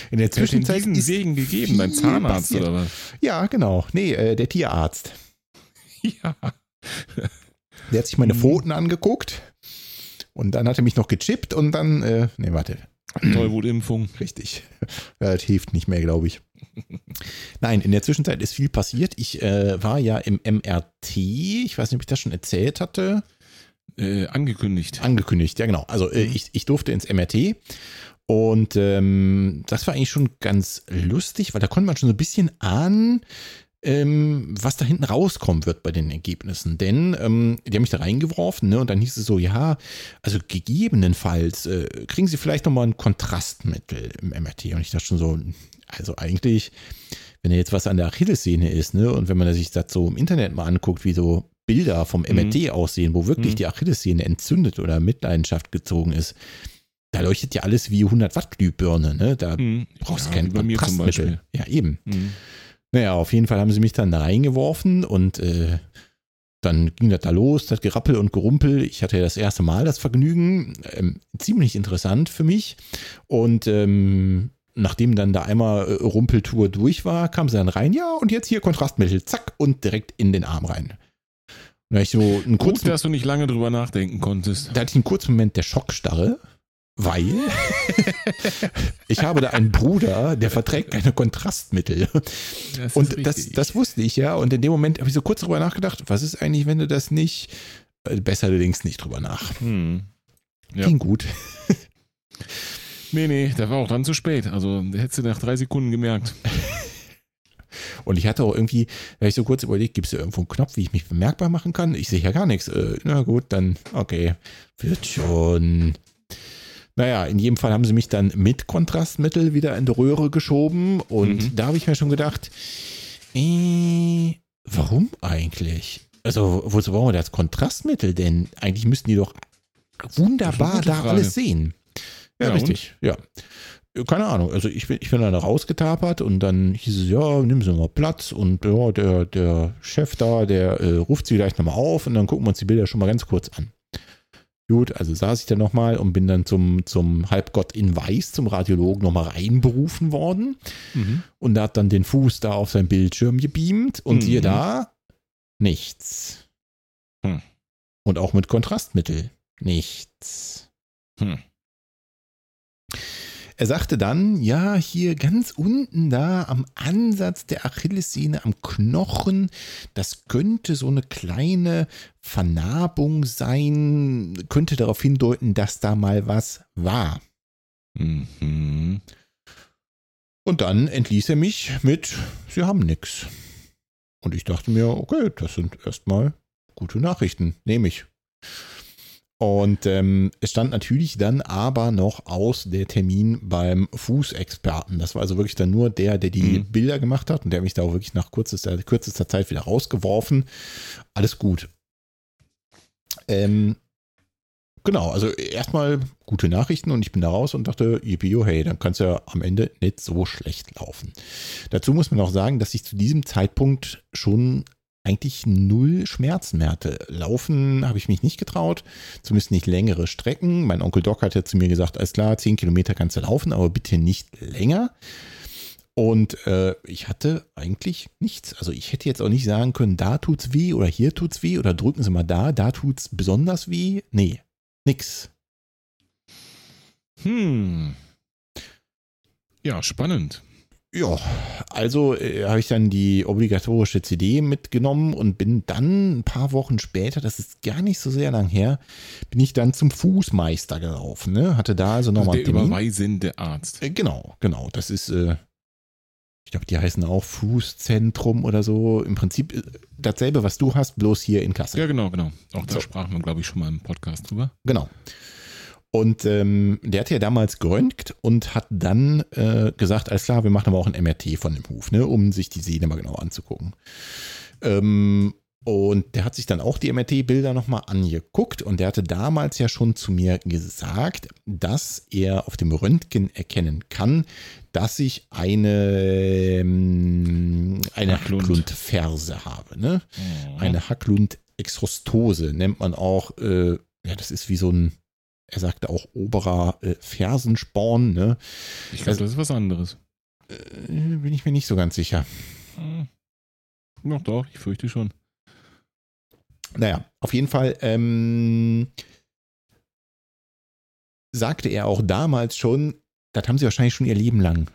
Speaker 1: In der Zwischenzeit
Speaker 2: ist Segen gegeben, dein Zahnarzt passiert. oder was?
Speaker 1: Ja, genau. Nee, äh, der Tierarzt.
Speaker 2: Ja.
Speaker 1: Der hat sich meine Pfoten angeguckt und dann hat er mich noch gechippt und dann, äh, nee, warte.
Speaker 2: Tollwutimpfung.
Speaker 1: Richtig. Das hilft nicht mehr, glaube ich. Nein, in der Zwischenzeit ist viel passiert. Ich äh, war ja im MRT. Ich weiß nicht, ob ich das schon erzählt hatte.
Speaker 2: Äh, angekündigt.
Speaker 1: Angekündigt, ja genau. Also äh, mhm. ich, ich durfte ins MRT und ähm, das war eigentlich schon ganz lustig, weil da konnte man schon so ein bisschen ahnen, ähm, was da hinten rauskommen wird bei den Ergebnissen. Denn ähm, die haben mich da reingeworfen ne, und dann hieß es so, ja, also gegebenenfalls äh, kriegen sie vielleicht nochmal ein Kontrastmittel im MRT. Und ich dachte schon so, also eigentlich, wenn da jetzt was an der Achillessehne ist, ne, und wenn man sich das so im Internet mal anguckt, wie so Bilder vom MRT mhm. aussehen, wo wirklich mhm. die Achillessehne entzündet oder Mitleidenschaft gezogen ist, da leuchtet ja alles wie 100 Watt Glühbirne, ne? Da mhm. brauchst du ja, kein Kontrastmittel. Ja, eben. Naja, auf jeden Fall haben sie mich dann da reingeworfen und äh, dann ging das da los, das Gerappel und Gerumpel. Ich hatte ja das erste Mal das Vergnügen. Ähm, ziemlich interessant für mich. Und ähm, nachdem dann da einmal äh, Rumpeltour durch war, kam sie dann rein, ja, und jetzt hier Kontrastmittel, zack, und direkt in den Arm rein. Da ich so einen kurzen,
Speaker 2: Gut, dass du nicht lange drüber nachdenken konntest.
Speaker 1: Da hatte ich einen kurzen Moment der Schockstarre, weil ich habe da einen Bruder, der verträgt keine Kontrastmittel. Das und das, das wusste ich ja. Und in dem Moment habe ich so kurz drüber nachgedacht, was ist eigentlich, wenn du das nicht, äh, besser allerdings nicht drüber nach. Hm. Ja. Ging gut.
Speaker 2: Nee, nee, der war auch dann zu spät. Also hättest du nach drei Sekunden gemerkt.
Speaker 1: Und ich hatte auch irgendwie, da habe ich so kurz überlegt, gibt es da irgendwo einen Knopf, wie ich mich bemerkbar machen kann? Ich sehe ja gar nichts. Äh, na gut, dann, okay, wird schon. Naja, in jedem Fall haben sie mich dann mit Kontrastmittel wieder in die Röhre geschoben und mhm. da habe ich mir schon gedacht, äh, warum eigentlich? Also, wozu brauchen wir das Kontrastmittel denn? Eigentlich müssten die doch wunderbar da alles sehen. Ja, ja richtig, und? ja. Keine Ahnung, also ich bin, ich bin dann rausgetapert und dann hieß es, ja, nimm sie mal Platz und ja, der, der Chef da, der äh, ruft sie vielleicht nochmal auf und dann gucken wir uns die Bilder schon mal ganz kurz an. Gut, also saß ich dann nochmal und bin dann zum, zum Halbgott in Weiß, zum Radiologen nochmal reinberufen worden. Mhm. Und er hat dann den Fuß da auf sein Bildschirm gebeamt und mhm. siehe da, nichts. Hm. Und auch mit Kontrastmittel, nichts. Hm. Er sagte dann, ja, hier ganz unten da am Ansatz der Achillessehne am Knochen, das könnte so eine kleine Vernarbung sein, könnte darauf hindeuten, dass da mal was war. Mhm. Und dann entließ er mich mit, Sie haben nichts. Und ich dachte mir, okay, das sind erstmal gute Nachrichten, nehme ich. Und ähm, es stand natürlich dann aber noch aus der Termin beim Fußexperten. Das war also wirklich dann nur der, der die mhm. Bilder gemacht hat und der mich da auch wirklich nach kürzester, kürzester Zeit wieder rausgeworfen. Alles gut. Ähm, genau, also erstmal gute Nachrichten und ich bin da raus und dachte, yippie, hey, dann kann es ja am Ende nicht so schlecht laufen. Dazu muss man auch sagen, dass ich zu diesem Zeitpunkt schon eigentlich null Schmerzen hatte. Laufen habe ich mich nicht getraut, zumindest nicht längere Strecken. Mein Onkel Doc hat ja zu mir gesagt, alles klar, 10 Kilometer kannst du laufen, aber bitte nicht länger. Und äh, ich hatte eigentlich nichts. Also ich hätte jetzt auch nicht sagen können, da tut's weh oder hier tut's weh oder drücken Sie mal da, da tut's besonders weh. Nee, nix.
Speaker 2: Hm. Ja, spannend.
Speaker 1: Ja, also äh, habe ich dann die obligatorische CD mitgenommen und bin dann ein paar Wochen später, das ist gar nicht so sehr lang her, bin ich dann zum Fußmeister gelaufen. Ne? Hatte da also nochmal
Speaker 2: also der überweisende Arzt.
Speaker 1: Äh, genau, genau. Das ist, äh, ich glaube, die heißen auch Fußzentrum oder so. Im Prinzip äh, dasselbe, was du hast, bloß hier in Kassel.
Speaker 2: Ja, genau, genau. Auch da so. sprachen wir, glaube ich, schon mal im Podcast drüber.
Speaker 1: Genau. Und ähm, der hat ja damals geröntgt und hat dann äh, gesagt, alles klar, wir machen aber auch ein MRT von dem Huf, ne, um sich die Sehne mal genau anzugucken. Ähm, und der hat sich dann auch die MRT-Bilder nochmal angeguckt und der hatte damals ja schon zu mir gesagt, dass er auf dem Röntgen erkennen kann, dass ich eine, ähm, eine Hacklundferse habe. Ne? Mhm. Eine Hacklund-Exostose nennt man auch, äh, ja, das ist wie so ein er sagte auch oberer äh, Fersensporn. Ne?
Speaker 2: Ich glaube, das ist was anderes.
Speaker 1: Äh, bin ich mir nicht so ganz sicher.
Speaker 2: Hm. Doch, doch, ich fürchte schon.
Speaker 1: Naja, auf jeden Fall ähm, sagte er auch damals schon, das haben sie wahrscheinlich schon ihr Leben lang.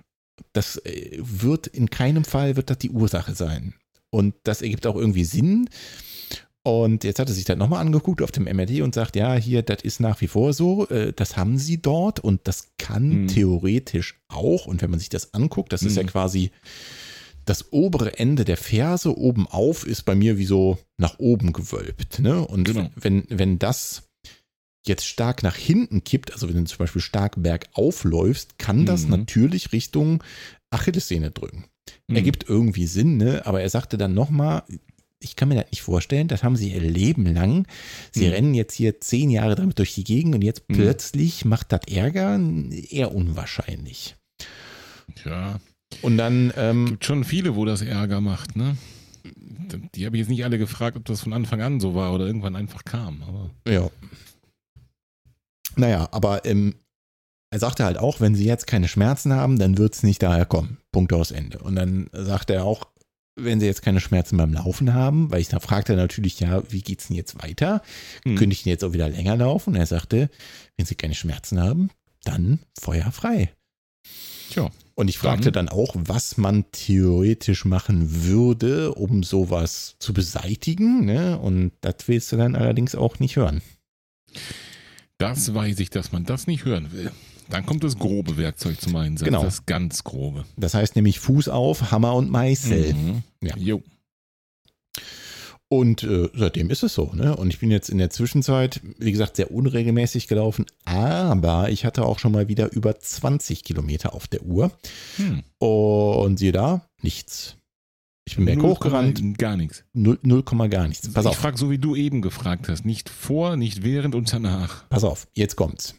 Speaker 1: Das äh, wird in keinem Fall wird das die Ursache sein. Und das ergibt auch irgendwie Sinn, und jetzt hat er sich das nochmal angeguckt auf dem MRT und sagt, ja, hier, das ist nach wie vor so, äh, das haben sie dort und das kann mhm. theoretisch auch. Und wenn man sich das anguckt, das mhm. ist ja mhm. quasi das obere Ende der Ferse oben auf ist bei mir wie so nach oben gewölbt. Ne? Und genau. wenn, wenn das jetzt stark nach hinten kippt, also wenn du zum Beispiel stark bergauf läufst, kann das mhm. natürlich Richtung Achillessehne drücken. Mhm. Ergibt irgendwie Sinn, ne? aber er sagte dann nochmal, ich kann mir das nicht vorstellen. Das haben sie ihr Leben lang. Sie mhm. rennen jetzt hier zehn Jahre damit durch die Gegend und jetzt mhm. plötzlich macht das Ärger eher unwahrscheinlich.
Speaker 2: Ja.
Speaker 1: Und dann. Ähm,
Speaker 2: gibt schon viele, wo das Ärger macht, ne? Die habe ich jetzt nicht alle gefragt, ob das von Anfang an so war oder irgendwann einfach kam. Aber.
Speaker 1: Ja. Naja, aber ähm, er sagte halt auch, wenn sie jetzt keine Schmerzen haben, dann wird es nicht daher kommen. Punkt aus Ende. Und dann sagte er auch, wenn sie jetzt keine Schmerzen beim Laufen haben, weil ich da fragte natürlich, ja, wie geht's denn jetzt weiter? Hm. Könnte ich denn jetzt auch wieder länger laufen? Und er sagte, wenn sie keine Schmerzen haben, dann Feuer frei.
Speaker 2: Tja.
Speaker 1: Und ich fragte dann auch, was man theoretisch machen würde, um sowas zu beseitigen. Ne? Und das willst du dann allerdings auch nicht hören.
Speaker 2: Das weiß ich, dass man das nicht hören will. Dann kommt das grobe Werkzeug zum Einsatz.
Speaker 1: Genau.
Speaker 2: Das ganz grobe.
Speaker 1: Das heißt nämlich Fuß auf, Hammer und Meißel.
Speaker 2: Mhm.
Speaker 1: Ja.
Speaker 2: Jo.
Speaker 1: Und äh, seitdem ist es so. Ne? Und ich bin jetzt in der Zwischenzeit, wie gesagt, sehr unregelmäßig gelaufen. Aber ich hatte auch schon mal wieder über 20 Kilometer auf der Uhr.
Speaker 2: Hm.
Speaker 1: Und siehe da, nichts. Ich bin berghoch gerannt,
Speaker 2: 0, Gar nichts.
Speaker 1: 0, 0, gar nichts. Pass
Speaker 2: ich
Speaker 1: auf,
Speaker 2: frage so, wie du eben gefragt hast. Nicht vor, nicht während und danach.
Speaker 1: pass auf, jetzt kommt's.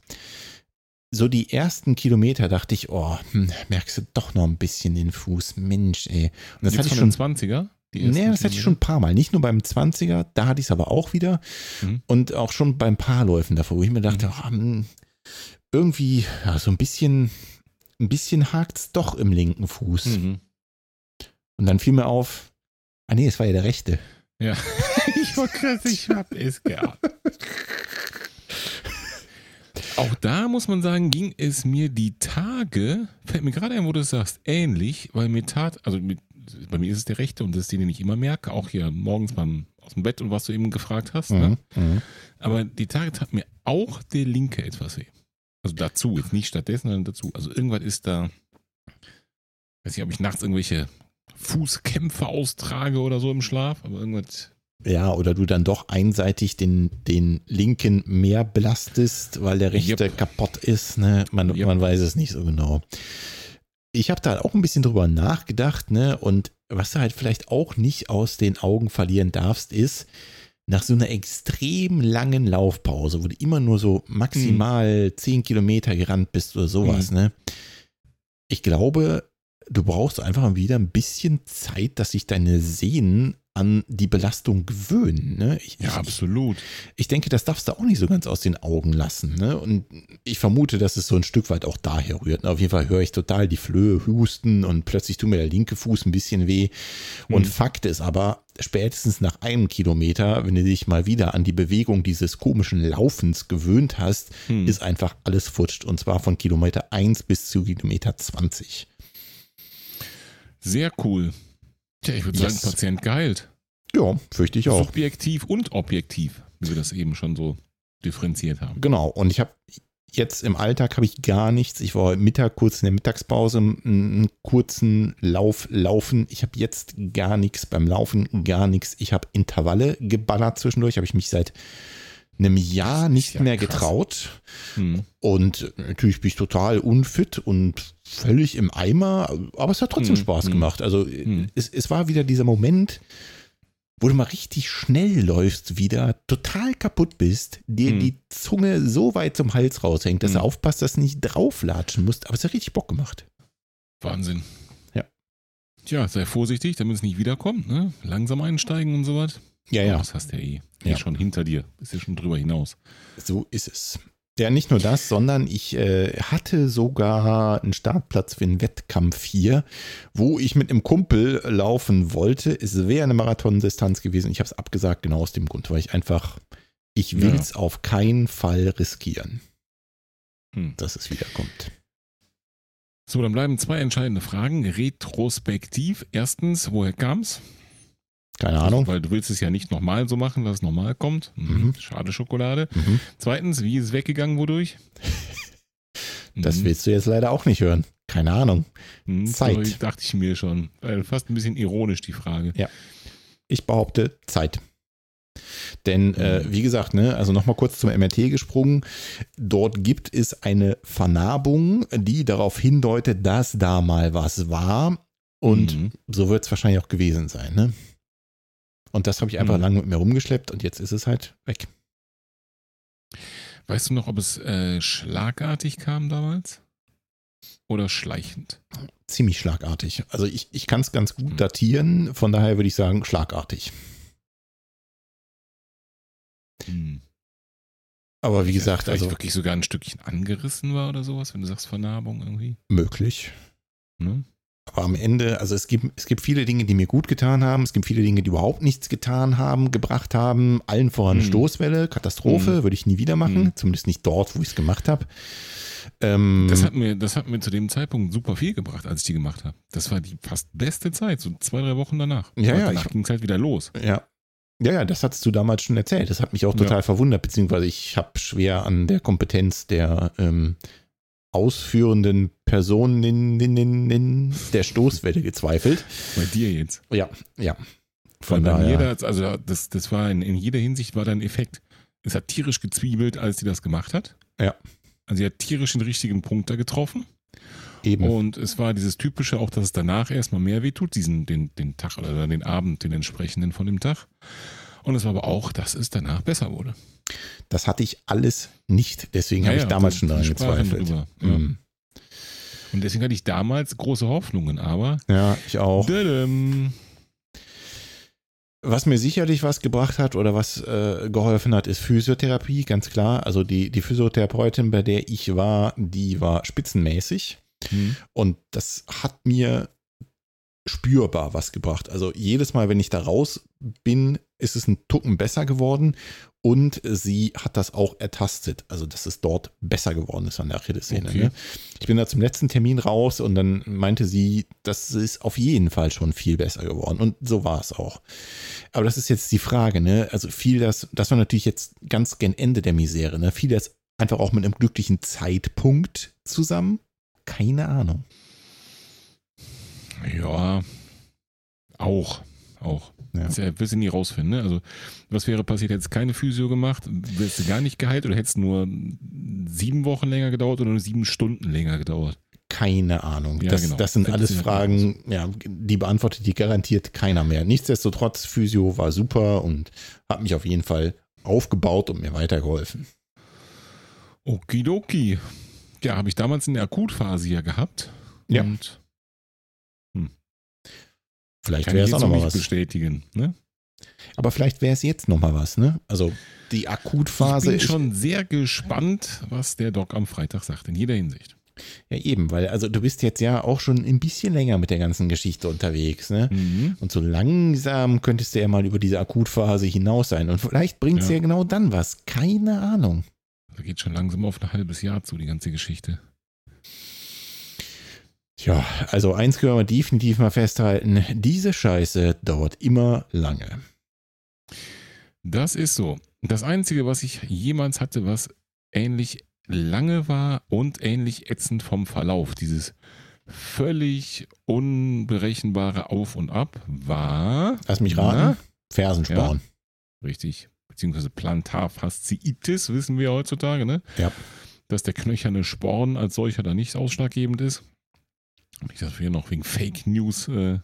Speaker 1: So die ersten Kilometer dachte ich, oh, hm, merkst du doch noch ein bisschen den Fuß. Mensch, ey. Und das
Speaker 2: Jetzt
Speaker 1: hatte ich schon
Speaker 2: den 20er? Die ersten
Speaker 1: Nee, das hatte ich schon ein paar Mal. Nicht nur beim 20er, da hatte ich es aber auch wieder.
Speaker 2: Mhm.
Speaker 1: Und auch schon beim Paarläufen davor, wo ich mir dachte,
Speaker 2: Mhm.
Speaker 1: ah, hm, irgendwie, ja, so ein bisschen, ein bisschen hakt es doch im linken Fuß.
Speaker 2: Mhm.
Speaker 1: Und dann fiel mir auf, ah nee, es war ja der rechte.
Speaker 2: Ja. ich war krass, ich hab es gehabt. Auch da muss man sagen, ging es mir die Tage, fällt mir gerade ein, wo du es sagst, ähnlich, weil mir tat, also mit, bei mir ist es der rechte und das ist den, den ich immer merke, auch hier morgens beim aus dem Bett und was du eben gefragt hast. Ne?
Speaker 1: Mhm.
Speaker 2: Aber die Tage tat mir auch der linke etwas weh. Also dazu, jetzt nicht stattdessen, sondern dazu. Also irgendwas ist da, weiß nicht, ob ich nachts irgendwelche Fußkämpfe austrage oder so im Schlaf, aber irgendwas
Speaker 1: Ja, oder du dann doch einseitig den, den linken mehr belastest, weil der rechte
Speaker 2: Yep.
Speaker 1: kaputt ist. Ne? Man,
Speaker 2: Yep.
Speaker 1: man weiß es nicht so genau. Ich habe da auch ein bisschen drüber nachgedacht, ne? Und was du halt vielleicht auch nicht aus den Augen verlieren darfst, ist, nach so einer extrem langen Laufpause, wo du immer nur so maximal 10 Kilometer gerannt bist oder sowas, ne? Ich glaube, du brauchst einfach mal wieder ein bisschen Zeit, dass sich deine Sehnen an die Belastung gewöhnen. Ne? Ich,
Speaker 2: Ja,
Speaker 1: ich,
Speaker 2: absolut.
Speaker 1: ich denke, das darfst du auch nicht so ganz aus den Augen lassen. Ne? Und ich vermute, dass es so ein Stück weit auch daher rührt. Auf jeden Fall höre ich total die Flöhe husten und plötzlich tut mir der linke Fuß ein bisschen weh. Und
Speaker 2: Mhm.
Speaker 1: Fakt ist aber, spätestens nach einem Kilometer, wenn du dich mal wieder an die Bewegung dieses komischen Laufens gewöhnt hast,
Speaker 2: Hm.
Speaker 1: ist einfach alles futscht. Und zwar von Kilometer 1 bis zu Kilometer 20.
Speaker 2: Sehr cool. Tja, ich würde
Speaker 1: Yes.
Speaker 2: sagen, Patient geheilt.
Speaker 1: Ja, fürchte ich auch.
Speaker 2: Subjektiv und objektiv, wie wir das eben schon so differenziert haben.
Speaker 1: Genau. Und ich habe jetzt im Alltag habe ich gar nichts. Ich war heute Mittag kurz in der Mittagspause einen, einen kurzen Lauf laufen. Ich habe jetzt gar nichts beim Laufen, gar nichts. Ich habe Intervalle geballert zwischendurch. Habe ich mich seit einem Jahr nicht
Speaker 2: ja
Speaker 1: mehr
Speaker 2: krass.
Speaker 1: getraut.
Speaker 2: Hm.
Speaker 1: Und natürlich bin ich total unfit und völlig im Eimer, aber es hat trotzdem
Speaker 2: Hm,
Speaker 1: Spaß
Speaker 2: hm.
Speaker 1: gemacht. Also
Speaker 2: Hm.
Speaker 1: es, es war wieder dieser Moment, wo du mal richtig schnell läufst, wieder total kaputt bist, dir
Speaker 2: Hm.
Speaker 1: die Zunge so weit zum Hals raushängt, dass
Speaker 2: Hm.
Speaker 1: du aufpasst, dass du nicht drauflatschen musst. Aber es hat richtig Bock gemacht.
Speaker 2: Wahnsinn.
Speaker 1: Ja.
Speaker 2: Tja, sei vorsichtig, damit es nicht wiederkommt. Ne? Langsam einsteigen und sowas.
Speaker 1: Ja, ja,
Speaker 2: Das hast du ja eh. eh
Speaker 1: Ja.
Speaker 2: schon hinter dir. Ist ja schon drüber hinaus.
Speaker 1: so ist es. Ja, nicht nur das, sondern ich äh, hatte sogar einen Startplatz für einen Wettkampf hier, wo ich mit einem Kumpel laufen wollte. Es wäre eine Marathondistanz gewesen. Ich habe es abgesagt, genau aus dem Grund, weil ich einfach, ich will es auf keinen Fall riskieren,
Speaker 2: Hm.
Speaker 1: dass es wiederkommt.
Speaker 2: So, dann bleiben zwei entscheidende Fragen. Retrospektiv. Erstens, woher kam's?
Speaker 1: Keine Ahnung.
Speaker 2: Weil du willst es ja nicht nochmal so machen, dass es nochmal kommt. Mhm.
Speaker 1: Mhm.
Speaker 2: Schade Schokolade.
Speaker 1: Mhm.
Speaker 2: Zweitens, wie ist es weggegangen, wodurch?
Speaker 1: Das
Speaker 2: Mhm.
Speaker 1: willst du jetzt leider auch nicht hören. Keine Ahnung.
Speaker 2: Hm,
Speaker 1: Zeit.
Speaker 2: sorry, dachte ich mir schon. Weil Fast ein bisschen ironisch die Frage.
Speaker 1: Ich behaupte Zeit. Denn, äh,
Speaker 2: Mhm.
Speaker 1: wie gesagt, ne, also nochmal kurz zum MRT gesprungen. Dort gibt es eine Vernarbung, die darauf hindeutet, dass da mal was war. Und
Speaker 2: Mhm.
Speaker 1: so wird es wahrscheinlich auch gewesen sein. Ne? Und das habe ich einfach
Speaker 2: Mhm.
Speaker 1: lange mit mir rumgeschleppt und jetzt ist es halt weg.
Speaker 2: Weißt du noch, ob es äh, schlagartig kam damals? Oder schleichend?
Speaker 1: Ziemlich schlagartig. Also ich, ich kann es ganz gut
Speaker 2: Mhm.
Speaker 1: datieren, von daher würde ich sagen, schlagartig.
Speaker 2: Hm.
Speaker 1: Aber wie gesagt,
Speaker 2: Vielleicht
Speaker 1: also
Speaker 2: wirklich sogar ein Stückchen angerissen war oder sowas, wenn du sagst Vernarbung irgendwie.
Speaker 1: möglich.
Speaker 2: Ne?
Speaker 1: Aber am Ende, also es gibt, es gibt viele Dinge, die mir gut getan haben. Es gibt viele Dinge, die überhaupt nichts getan haben, gebracht haben. Allen voran
Speaker 2: Mhm.
Speaker 1: Stoßwelle, Katastrophe, würde ich nie wieder machen.
Speaker 2: Mhm.
Speaker 1: Zumindest nicht dort, wo ich es gemacht habe. Ähm,
Speaker 2: Das hat, mir, das hat mir zu dem Zeitpunkt super viel gebracht, als ich die gemacht habe. Das war die fast beste Zeit, so zwei, drei Wochen danach.
Speaker 1: Ja,
Speaker 2: Aber
Speaker 1: ja,
Speaker 2: Danach ging es halt wieder los.
Speaker 1: ja. Ja, ja, das hattest du damals schon erzählt. Das hat mich auch total
Speaker 2: Ja.
Speaker 1: verwundert, beziehungsweise ich habe schwer an der Kompetenz der ähm, ausführenden Personen der Stoßwelle gezweifelt.
Speaker 2: Bei dir jetzt.
Speaker 1: Ja, ja.
Speaker 2: Von
Speaker 1: daher.
Speaker 2: da- also das, das war in, in jeder Hinsicht war da ein Effekt. Es hat tierisch gezwiebelt, als sie das gemacht hat.
Speaker 1: Ja.
Speaker 2: Also sie hat tierisch den richtigen Punkt da getroffen.
Speaker 1: Eben.
Speaker 2: Und es war dieses typische auch, dass es danach erstmal mehr wehtut, diesen, den, den Tag oder den Abend, den entsprechenden von dem Tag. Und es war aber auch, dass es danach besser wurde.
Speaker 1: Das hatte ich alles nicht. Deswegen
Speaker 2: Ja,
Speaker 1: habe ich
Speaker 2: ja,
Speaker 1: damals schon daran gezweifelt.
Speaker 2: ja.
Speaker 1: Mhm.
Speaker 2: Und deswegen hatte ich damals große Hoffnungen, aber
Speaker 1: Ja, ich auch.
Speaker 2: dadam,
Speaker 1: Was mir sicherlich was gebracht hat oder was äh, geholfen hat, ist Physiotherapie, ganz klar. Also die, die Physiotherapeutin, bei der ich war, die war spitzenmäßig.
Speaker 2: hm,
Speaker 1: Und das hat mir spürbar was gebracht. Also jedes Mal, wenn ich da raus bin, ist es ein Tucken besser geworden. Und sie hat das auch ertastet, also dass es dort besser geworden ist an der Achillessehne.
Speaker 2: Okay.
Speaker 1: Ne? Ich bin da zum letzten Termin raus und dann meinte sie, das ist auf jeden Fall schon viel besser geworden. Und so war es auch. Aber das ist jetzt die Frage, ne? Also fiel das, das war natürlich jetzt ganz gen Ende der Misere, ne? Fiel das einfach auch mit einem glücklichen Zeitpunkt zusammen? Keine Ahnung.
Speaker 2: Ja, auch, auch.
Speaker 1: Ja.
Speaker 2: Das ja, wirst du nie rausfinden. Ne? Also, was wäre passiert, hättest du keine Physio gemacht, wärst du gar nicht geheilt oder hättest nur sieben Wochen länger gedauert oder nur sieben Stunden länger gedauert?
Speaker 1: Keine Ahnung.
Speaker 2: Ja,
Speaker 1: das,
Speaker 2: genau.
Speaker 1: das sind alles Fragen, ja, die beantwortet die garantiert keiner mehr. Nichtsdestotrotz, Physio war super und hat mich auf jeden Fall aufgebaut und mir weitergeholfen.
Speaker 2: Okidoki. Ja, habe ich damals in der Akutphase ja gehabt.
Speaker 1: Ja.
Speaker 2: Und
Speaker 1: Vielleicht wäre
Speaker 2: ich
Speaker 1: es auch
Speaker 2: jetzt so
Speaker 1: noch mal
Speaker 2: nicht
Speaker 1: was.
Speaker 2: bestätigen. Ne?
Speaker 1: Aber vielleicht wäre es jetzt noch mal was, ne? Also die
Speaker 2: Ich
Speaker 1: Akutphase
Speaker 2: bin
Speaker 1: ist
Speaker 2: schon sehr gespannt, was der Doc am Freitag sagt, in jeder Hinsicht.
Speaker 1: ja eben, weil also du bist jetzt ja auch schon ein bisschen länger mit der ganzen Geschichte unterwegs, ne?
Speaker 2: Mhm.
Speaker 1: Und so langsam könntest du ja mal über diese Akutphase hinaus sein. Und vielleicht bringt es ja.
Speaker 2: Ja.
Speaker 1: genau dann was. Keine Ahnung.
Speaker 2: Da geht schon langsam auf ein halbes Jahr zu, die ganze Geschichte.
Speaker 1: Tja, also eins können wir definitiv mal festhalten. Diese Scheiße dauert immer lange.
Speaker 2: Das ist so. Das Einzige, was ich jemals hatte, was ähnlich lange war und ähnlich ätzend vom Verlauf, dieses völlig unberechenbare Auf und Ab, war.
Speaker 1: Lass mich raten. Fersensporn.
Speaker 2: Richtig. Beziehungsweise Plantarfasziitis, wissen wir heutzutage, ne?
Speaker 1: Ja.
Speaker 2: Dass der knöcherne Sporn als solcher da nicht ausschlaggebend ist. Nicht, dass wir hier noch wegen Fake News äh,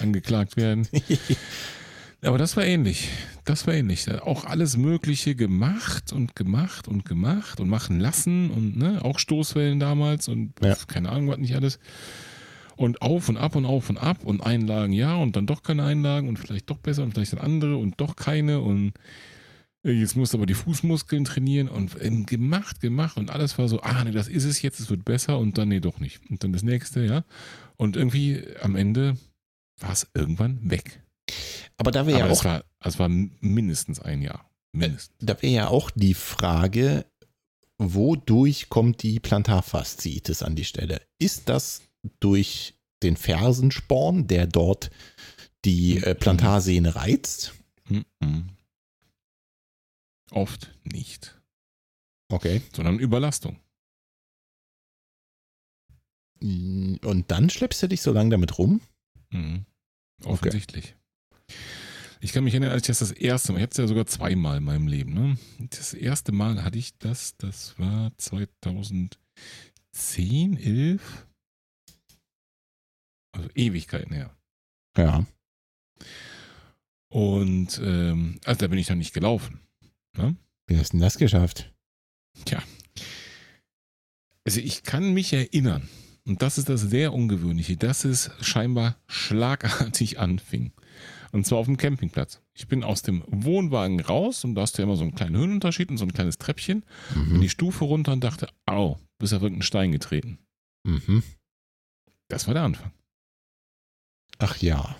Speaker 2: angeklagt werden. Aber das war ähnlich. Das war ähnlich. Auch alles Mögliche gemacht und gemacht und gemacht und machen lassen und ne, auch Stoßwellen damals und
Speaker 1: Ja.
Speaker 2: keine Ahnung, was nicht alles. Und auf und ab und auf und ab und Einlagen ja und dann doch keine Einlagen und vielleicht doch besser und vielleicht dann andere und doch keine und jetzt musst du aber die Fußmuskeln trainieren und ähm, gemacht, gemacht und alles war so, ah nee, das ist es jetzt, es wird besser und dann nee, doch nicht. Und dann das nächste, ja. Und irgendwie am Ende war es irgendwann weg.
Speaker 1: Aber da wäre ja auch
Speaker 2: war, das war mindestens ein Jahr. Mindestens.
Speaker 1: Da wäre ja auch die Frage, wodurch kommt die Plantarfasziitis an die Stelle? Ist das durch den Fersensporn, der dort die äh, Plantarsehne reizt?
Speaker 2: Mhm. Oft nicht,
Speaker 1: Okay.
Speaker 2: sondern Überlastung.
Speaker 1: Und dann schleppst du dich so lange damit rum?
Speaker 2: Mhm. Offensichtlich. Ich kann mich erinnern, als ich das das erste Mal, ich hatte es ja sogar zweimal in meinem Leben, ne? Das erste Mal hatte ich das, das war 2010, 11? Also Ewigkeiten her.
Speaker 1: Ja.
Speaker 2: Und ähm, also da bin ich noch nicht gelaufen.
Speaker 1: Wie hast du denn das geschafft?
Speaker 2: Also ich kann mich erinnern, und das ist das sehr Ungewöhnliche, dass es scheinbar schlagartig anfing. Und zwar auf dem Campingplatz. Ich bin aus dem Wohnwagen raus und da hast du ja immer so einen kleinen Höhenunterschied und so ein kleines Treppchen. Bin
Speaker 1: Mhm.
Speaker 2: die Stufe runter und dachte, au, bist auf irgendeinen Stein getreten.
Speaker 1: Mhm.
Speaker 2: Das war der Anfang.
Speaker 1: Ach ja.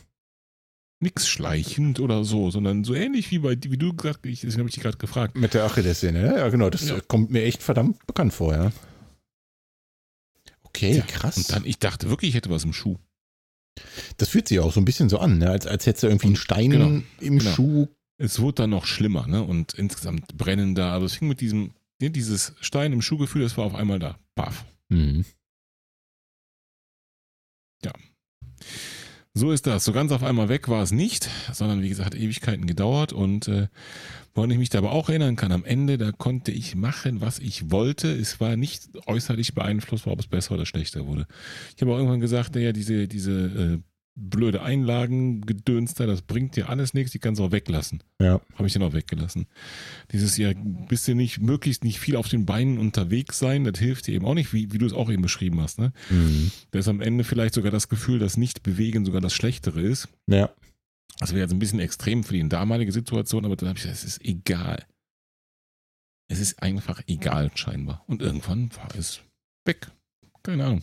Speaker 2: Nix schleichend oder so, sondern so ähnlich wie bei wie du gesagt, ich, deswegen habe ich dich gerade gefragt.
Speaker 1: Mit der Achillessehne, ja, ja genau. Das
Speaker 2: Ja.
Speaker 1: kommt mir echt verdammt bekannt vor, ja. Okay,
Speaker 2: Tja,
Speaker 1: krass.
Speaker 2: Und dann, ich dachte wirklich, ich hätte was im Schuh.
Speaker 1: das fühlt sich auch so ein bisschen so an, ne? als, als hättest du irgendwie einen Stein
Speaker 2: Genau,
Speaker 1: im
Speaker 2: genau.
Speaker 1: Schuh.
Speaker 2: Es wurde dann noch schlimmer, ne? Und insgesamt brennender. Aber es fing mit diesem, ne, dieses Stein im Schuhgefühl, das war auf einmal da. Paff.
Speaker 1: Hm.
Speaker 2: So ist das. So ganz auf einmal weg war es nicht, sondern wie gesagt, Ewigkeiten gedauert. Und äh, woran ich mich da aber auch erinnern kann, am Ende, da konnte ich machen, was ich wollte. Es war nicht äußerlich beeinflussbar, ob es besser oder schlechter wurde. Ich habe auch irgendwann gesagt, naja, diese, diese äh, blöde Einlagen-Gedöns da, das bringt dir alles nichts, die kannst du auch weglassen.
Speaker 1: Ja.
Speaker 2: Habe ich dann auch weggelassen. Dieses ja, bist du nicht, möglichst nicht viel auf den Beinen unterwegs sein, das hilft dir eben auch nicht, wie, wie du es auch eben beschrieben hast. Ne?
Speaker 1: Hm.
Speaker 2: Da ist am Ende vielleicht sogar das Gefühl, dass Nicht-Bewegen sogar das Schlechtere ist.
Speaker 1: Ja.
Speaker 2: Das wäre jetzt ein bisschen extrem für die damalige Situation, aber dann habe ich gesagt, es ist egal. Es ist einfach egal, scheinbar. Und irgendwann war es weg. Keine Ahnung.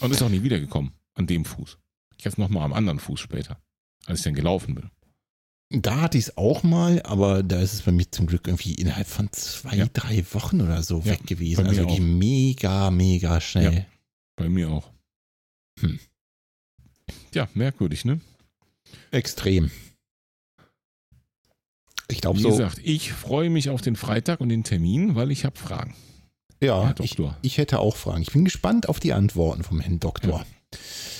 Speaker 2: Und ist auch nie wiedergekommen an dem Fuß. Ich es nochmal am anderen Fuß später, als ich dann gelaufen bin.
Speaker 1: Da hatte ich es auch mal, aber da ist es bei mir zum Glück irgendwie innerhalb von zwei,
Speaker 2: Ja.
Speaker 1: drei Wochen oder so
Speaker 2: Ja,
Speaker 1: weg gewesen. Also wirklich mega, mega schnell.
Speaker 2: Bei mir auch.
Speaker 1: Hm.
Speaker 2: Ja, merkwürdig, ne?
Speaker 1: Extrem. Ich glaube
Speaker 2: Wie
Speaker 1: so.
Speaker 2: gesagt, ich freue mich auf den Freitag und den Termin, weil ich habe Fragen.
Speaker 1: ja,
Speaker 2: Herr
Speaker 1: ich,
Speaker 2: Doktor.
Speaker 1: ich hätte auch Fragen. Ich bin gespannt auf die Antworten vom Herrn Doktor.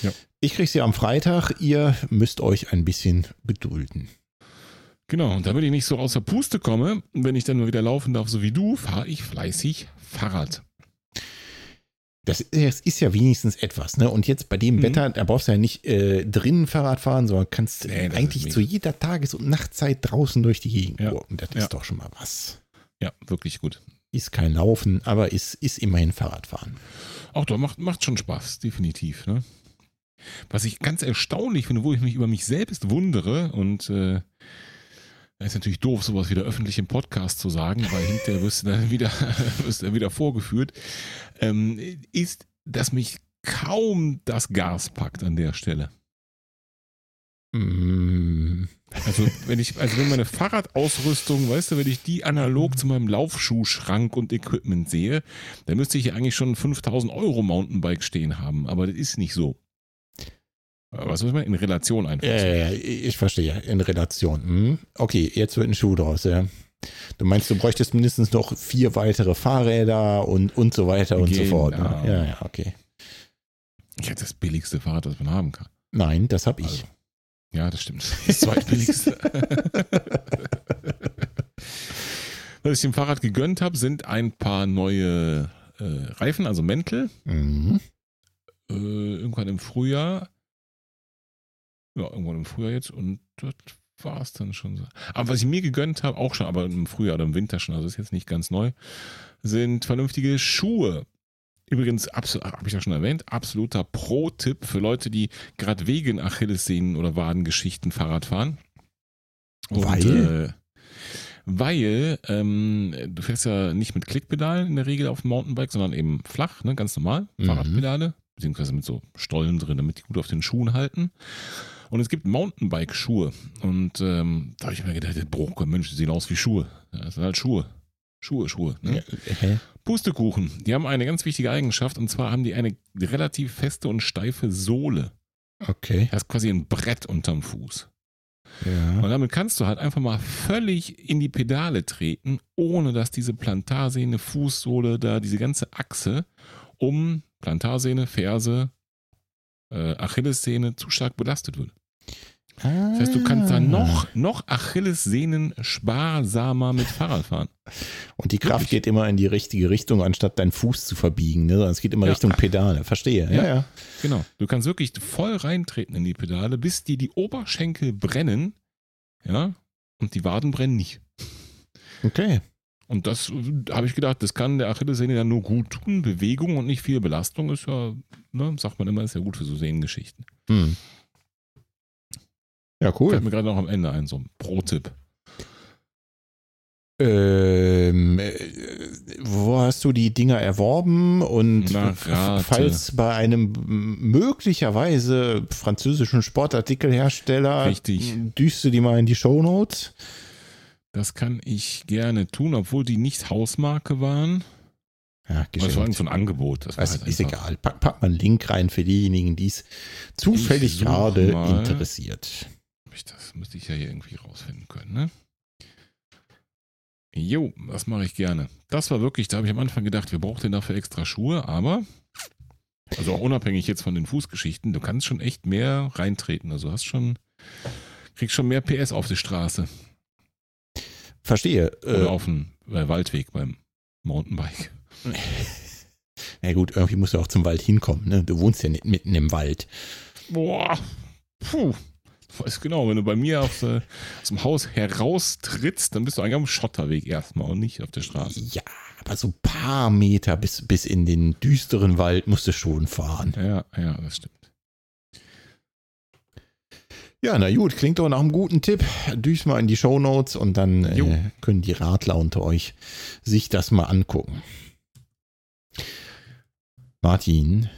Speaker 2: Ja.
Speaker 1: Ich kriege sie am Freitag. Ihr müsst euch ein bisschen gedulden.
Speaker 2: Genau, und damit ich nicht so außer Puste komme, wenn ich dann mal wieder laufen darf, so wie du, fahre ich fleißig Fahrrad.
Speaker 1: Das ist, ja wenigstens etwas, ne? Und jetzt bei dem
Speaker 2: Mhm.
Speaker 1: Wetter, da brauchst du ja nicht äh, drinnen Fahrrad fahren, sondern kannst
Speaker 2: Nee,
Speaker 1: eigentlich zu jeder Tages- und Nachtzeit draußen durch die Gegend
Speaker 2: Ja.
Speaker 1: gurken. Das
Speaker 2: Ja.
Speaker 1: ist doch schon mal was.
Speaker 2: Ja, wirklich gut.
Speaker 1: Ist kein Laufen, aber ist, ist immerhin Fahrradfahren.
Speaker 2: Auch doch, macht, macht schon Spaß, definitiv. Ne? Was ich ganz erstaunlich finde, wo ich mich über mich selbst wundere und äh, ist natürlich doof, sowas wieder öffentlich im Podcast zu sagen, weil hinterher wirst du dann wieder, wirst dann wieder vorgeführt, ähm, ist, dass mich kaum das Gas packt an der Stelle.
Speaker 1: Mm,
Speaker 2: Also wenn ich, also wenn meine Fahrradausrüstung, weißt du, wenn ich die analog zu meinem Laufschuhschrank und Equipment sehe, dann müsste ich ja eigentlich schon ein 5000 Euro Mountainbike stehen haben, aber das ist nicht so. Aber Was muss man in Relation einfach?
Speaker 1: ja, ja, ja, ich verstehe. In Relation. Hm? Okay, jetzt wird ein Schuh draus, ja. Du meinst, du bräuchtest mindestens noch vier weitere Fahrräder und, und so weiter und so
Speaker 2: Genau.
Speaker 1: fort. Ne? Ja, ja, okay.
Speaker 2: Ich hätte das billigste Fahrrad, das man haben kann.
Speaker 1: Nein, das habe ich.
Speaker 2: Also, Ja, das stimmt. Das zweitbilligste. Was ich dem Fahrrad gegönnt habe, sind ein paar neue äh, Reifen, also Mäntel.
Speaker 1: Mhm.
Speaker 2: äh, irgendwann im Frühjahr. Ja, irgendwann im Frühjahr jetzt und das war es dann schon so. Aber was ich mir gegönnt habe, auch schon, aber im Frühjahr oder im Winter schon, also ist jetzt nicht ganz neu, sind vernünftige Schuhe. Übrigens, habe ich ja schon erwähnt, absoluter Pro-Tipp für Leute, die gerade wegen Achillessehnen oder Wadengeschichten Fahrrad fahren.
Speaker 1: Weil?
Speaker 2: Äh, weil ähm, du fährst ja nicht mit Klickpedalen in der Regel auf dem Mountainbike, sondern eben flach, ne, ganz normal,
Speaker 1: Mhm.
Speaker 2: Fahrradpedale, beziehungsweise mit so Stollen drin, damit die gut auf den Schuhen halten. Und es gibt Mountainbike-Schuhe. Und ähm, da habe ich mir gedacht, boah, Mensch, die sehen aus wie Schuhe. Das sind halt Schuhe. Schuhe, Schuhe. Ne?
Speaker 1: Ja, hä?
Speaker 2: Pustekuchen, die haben eine ganz wichtige Eigenschaft und zwar haben die eine relativ feste und steife Sohle.
Speaker 1: Okay.
Speaker 2: Das ist quasi ein Brett unterm Fuß.
Speaker 1: Ja.
Speaker 2: Und damit kannst du halt einfach mal völlig in die Pedale treten, ohne dass diese Plantarsehne, Fußsohle, da diese ganze Achse um Plantarsehne, Ferse, äh, Achillessehne zu stark belastet wird. Das heißt, du kannst
Speaker 1: Ah.
Speaker 2: da noch, noch Achillessehnen sparsamer mit Fahrrad fahren.
Speaker 1: Und die Kraft
Speaker 2: Wirklich?
Speaker 1: geht immer in die richtige Richtung, anstatt deinen Fuß zu verbiegen. Ne? Es geht immer
Speaker 2: Ja.
Speaker 1: Richtung Pedale. Verstehe. Ja,
Speaker 2: Ja.
Speaker 1: ja.
Speaker 2: Genau. Du kannst wirklich voll reintreten in die Pedale, bis dir die Oberschenkel brennen, ja, und die Waden brennen nicht.
Speaker 1: Okay.
Speaker 2: Und das äh, habe ich gedacht, das kann der Achillessehne ja nur gut tun. Bewegung und nicht viel Belastung ist ja, ne, sagt man immer, ist ja gut für so Sehnengeschichten.
Speaker 1: Hm. Ja, cool.
Speaker 2: Fällt mir gerade noch am Ende ein, so ein Pro-Tipp.
Speaker 1: Ähm, äh, wo hast du die Dinger erworben? Und
Speaker 2: Na,
Speaker 1: falls bei einem möglicherweise französischen Sportartikelhersteller,
Speaker 2: Richtig.
Speaker 1: düst du die mal in die Shownotes.
Speaker 2: Das kann ich gerne tun, obwohl die nicht Hausmarke waren.
Speaker 1: Ja,
Speaker 2: es war so ein Angebot. Das
Speaker 1: Das
Speaker 2: halt
Speaker 1: ist egal. Pack, pack mal einen Link rein für diejenigen, die es zufällig gerade
Speaker 2: mal.
Speaker 1: interessiert.
Speaker 2: Das müsste ich ja hier irgendwie rausfinden können, ne? Jo, das mache ich gerne. Das war wirklich, da habe ich am Anfang gedacht, wir brauchen dafür extra Schuhe, aber, also auch unabhängig jetzt von den Fußgeschichten, du kannst schon echt mehr reintreten. Also hast schon, kriegst schon mehr PS auf die Straße
Speaker 1: Verstehe.
Speaker 2: oder
Speaker 1: Äh,
Speaker 2: auf dem äh, Waldweg beim Mountainbike.
Speaker 1: ja gut, irgendwie musst du auch zum Wald hinkommen. Ne? Du wohnst ja nicht mitten im Wald.
Speaker 2: Boah, puh. Weiß genau, wenn du bei mir aus, äh, aus dem Haus heraustrittst, dann bist du eigentlich am Schotterweg erstmal und nicht auf der Straße.
Speaker 1: Ja, aber so ein paar Meter bis, bis in den düsteren Wald musst du schon fahren.
Speaker 2: Ja, ja, das stimmt.
Speaker 1: Ja, na gut, klingt doch nach einem guten Tipp. Düst mal in die Shownotes und dann äh, können die Radler unter euch sich das mal angucken. Martin,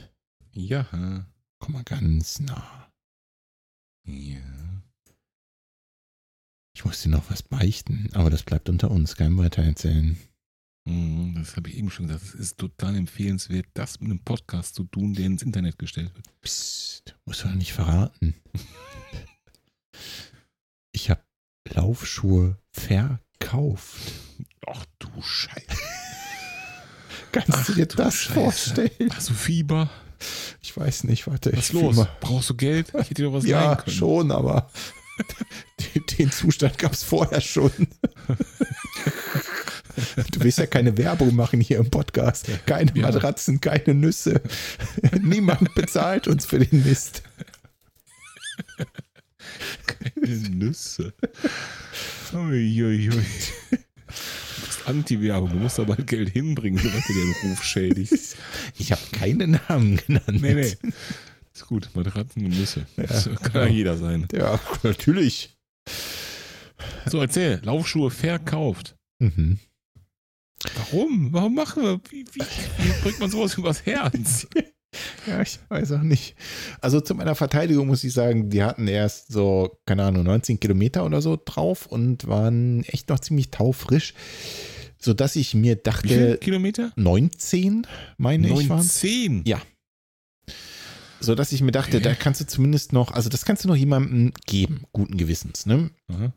Speaker 2: Ja.
Speaker 1: komm mal ganz nah.
Speaker 2: Ja.
Speaker 1: Ich muss dir noch was beichten, aber das bleibt unter uns, kein weitererzählen.
Speaker 2: Mhm, Das habe ich eben schon gesagt. Es ist total empfehlenswert, das mit einem Podcast zu tun, der ins Internet gestellt wird.
Speaker 1: Psst, du doch nicht verraten. Ich habe Laufschuhe verkauft.
Speaker 2: Ach du Scheiße.
Speaker 1: Kannst
Speaker 2: Ach
Speaker 1: du dir das
Speaker 2: Scheiße.
Speaker 1: vorstellen?
Speaker 2: Hast du Fieber?
Speaker 1: Ich weiß nicht, warte.
Speaker 2: Was ist los?
Speaker 1: mal-
Speaker 2: Brauchst du Geld? Ich hätte dir doch was
Speaker 1: Ja,
Speaker 2: leihen können.
Speaker 1: schon, aber den, den Zustand gab es vorher schon. Du willst ja keine Werbung machen hier im Podcast. Keine
Speaker 2: Ja.
Speaker 1: Matratzen, keine Nüsse. Niemand bezahlt uns für den Mist.
Speaker 2: Keine Nüsse. Uiuiui. Du bist Anti-Werbung. Du musst aber Geld hinbringen, damit du den Ruf schädigst.
Speaker 1: Ich habe keinen Namen genannt.
Speaker 2: Nee, nee. Ist gut. Matratzen und Nüsse. Das kann ja jeder sein.
Speaker 1: Ja, natürlich.
Speaker 2: So, erzähl. Laufschuhe verkauft.
Speaker 1: Mhm.
Speaker 2: Warum? Warum machen wir? Wie, wie, wie bringt man sowas übers Herz?
Speaker 1: Ja, ich weiß auch nicht. Also zu meiner Verteidigung muss ich sagen, die hatten erst so, keine Ahnung, 19 Kilometer oder so drauf und waren echt noch ziemlich taufrisch, sodass ich mir
Speaker 2: Wie viele
Speaker 1: dachte,
Speaker 2: Kilometer? 19.
Speaker 1: 19, meine ich, waren
Speaker 2: 19.
Speaker 1: Ja. So dass ich mir dachte,
Speaker 2: Okay.
Speaker 1: da kannst du zumindest noch, also das kannst du noch jemandem geben, guten Gewissens, ne?
Speaker 2: Aha.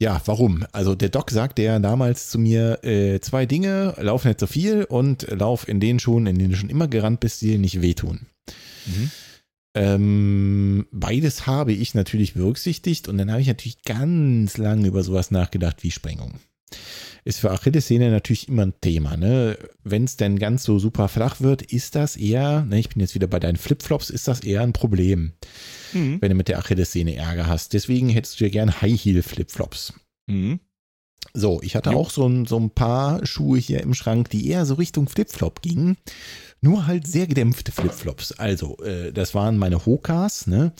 Speaker 1: Ja, warum? Also der Doc sagte ja damals zu mir, äh, zwei Dinge, lauf nicht so viel und lauf in den Schuhen, in denen du schon immer gerannt bist, die dir nicht wehtun.
Speaker 2: Mhm.
Speaker 1: Ähm, beides habe ich natürlich berücksichtigt und dann habe ich natürlich ganz lange über sowas nachgedacht wie Sprengung. Ist für Achillessehne natürlich immer ein Thema. Ne? Wenn es denn ganz so super flach wird, ist das eher, ne, ich bin jetzt wieder bei deinen Flipflops, ist das eher ein Problem,
Speaker 2: Mhm.
Speaker 1: wenn du mit der Achillessehne Ärger hast. Deswegen hättest du dir gern High Heel Flipflops.
Speaker 2: Mhm.
Speaker 1: So, ich hatte
Speaker 2: Jo.
Speaker 1: auch so ein, so ein paar Schuhe hier im Schrank, die eher so Richtung Flipflop gingen. Nur halt sehr gedämpfte Flipflops. Also, äh, das waren meine Hokas, ne?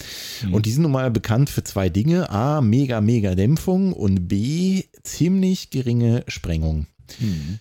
Speaker 2: Mhm.
Speaker 1: Und die sind nun mal bekannt für zwei Dinge. A, mega, mega Dämpfung und B, ziemlich geringe Sprengung.
Speaker 2: Mhm.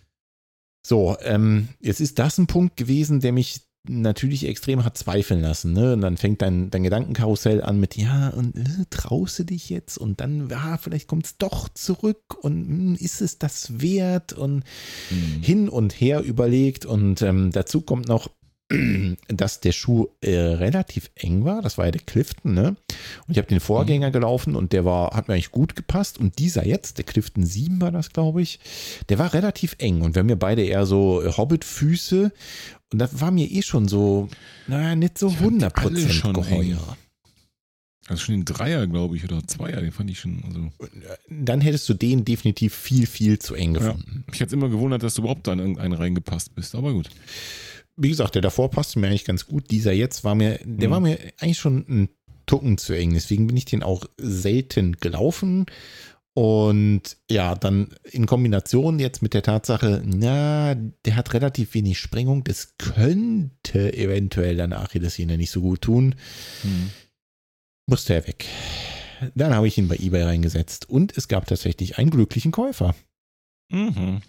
Speaker 1: So, ähm, jetzt ist das ein Punkt gewesen, der mich natürlich extrem hat zweifeln lassen. Ne? Und dann fängt dein, dein Gedankenkarussell an mit, ja, und äh, traust du dich jetzt? Und dann, ja, vielleicht kommt es doch zurück und hm, ist es das wert? Und
Speaker 2: Mhm.
Speaker 1: hin und her überlegt. Und ähm, dazu kommt noch, dass der Schuh äh, relativ eng war. Das war ja der Clifton, ne? Und ich habe den Vorgänger gelaufen und der war, hat mir eigentlich gut gepasst. Und dieser jetzt, der Clifton 7 war das, glaube ich, der war relativ eng. Und wir haben ja beide eher so äh, Hobbit-Füße. Und das war mir eh schon so, naja, nicht so
Speaker 2: Ich fand die alle
Speaker 1: 100%
Speaker 2: schon eng.
Speaker 1: geheuer.
Speaker 2: Also schon den Dreier, glaube ich, oder Zweier, den fand ich schon. Also,
Speaker 1: Dann hättest du den definitiv viel, viel zu eng
Speaker 2: Ja.
Speaker 1: gefunden.
Speaker 2: mich hat es immer gewundert, dass du überhaupt da in irgendeinen reingepasst bist, aber gut.
Speaker 1: wie gesagt, der davor passte mir eigentlich ganz gut. Dieser jetzt war mir, der
Speaker 2: Mhm.
Speaker 1: war mir eigentlich schon ein Tucken zu eng. Deswegen bin ich den auch selten gelaufen. Und ja, dann in Kombination jetzt mit der Tatsache, na, der hat relativ wenig Sprengung. Das könnte eventuell deine Achillessehne nicht so gut tun.
Speaker 2: Mhm.
Speaker 1: Musste er weg. Dann habe ich ihn bei eBay reingesetzt und es gab tatsächlich einen glücklichen Käufer.
Speaker 2: Mhm.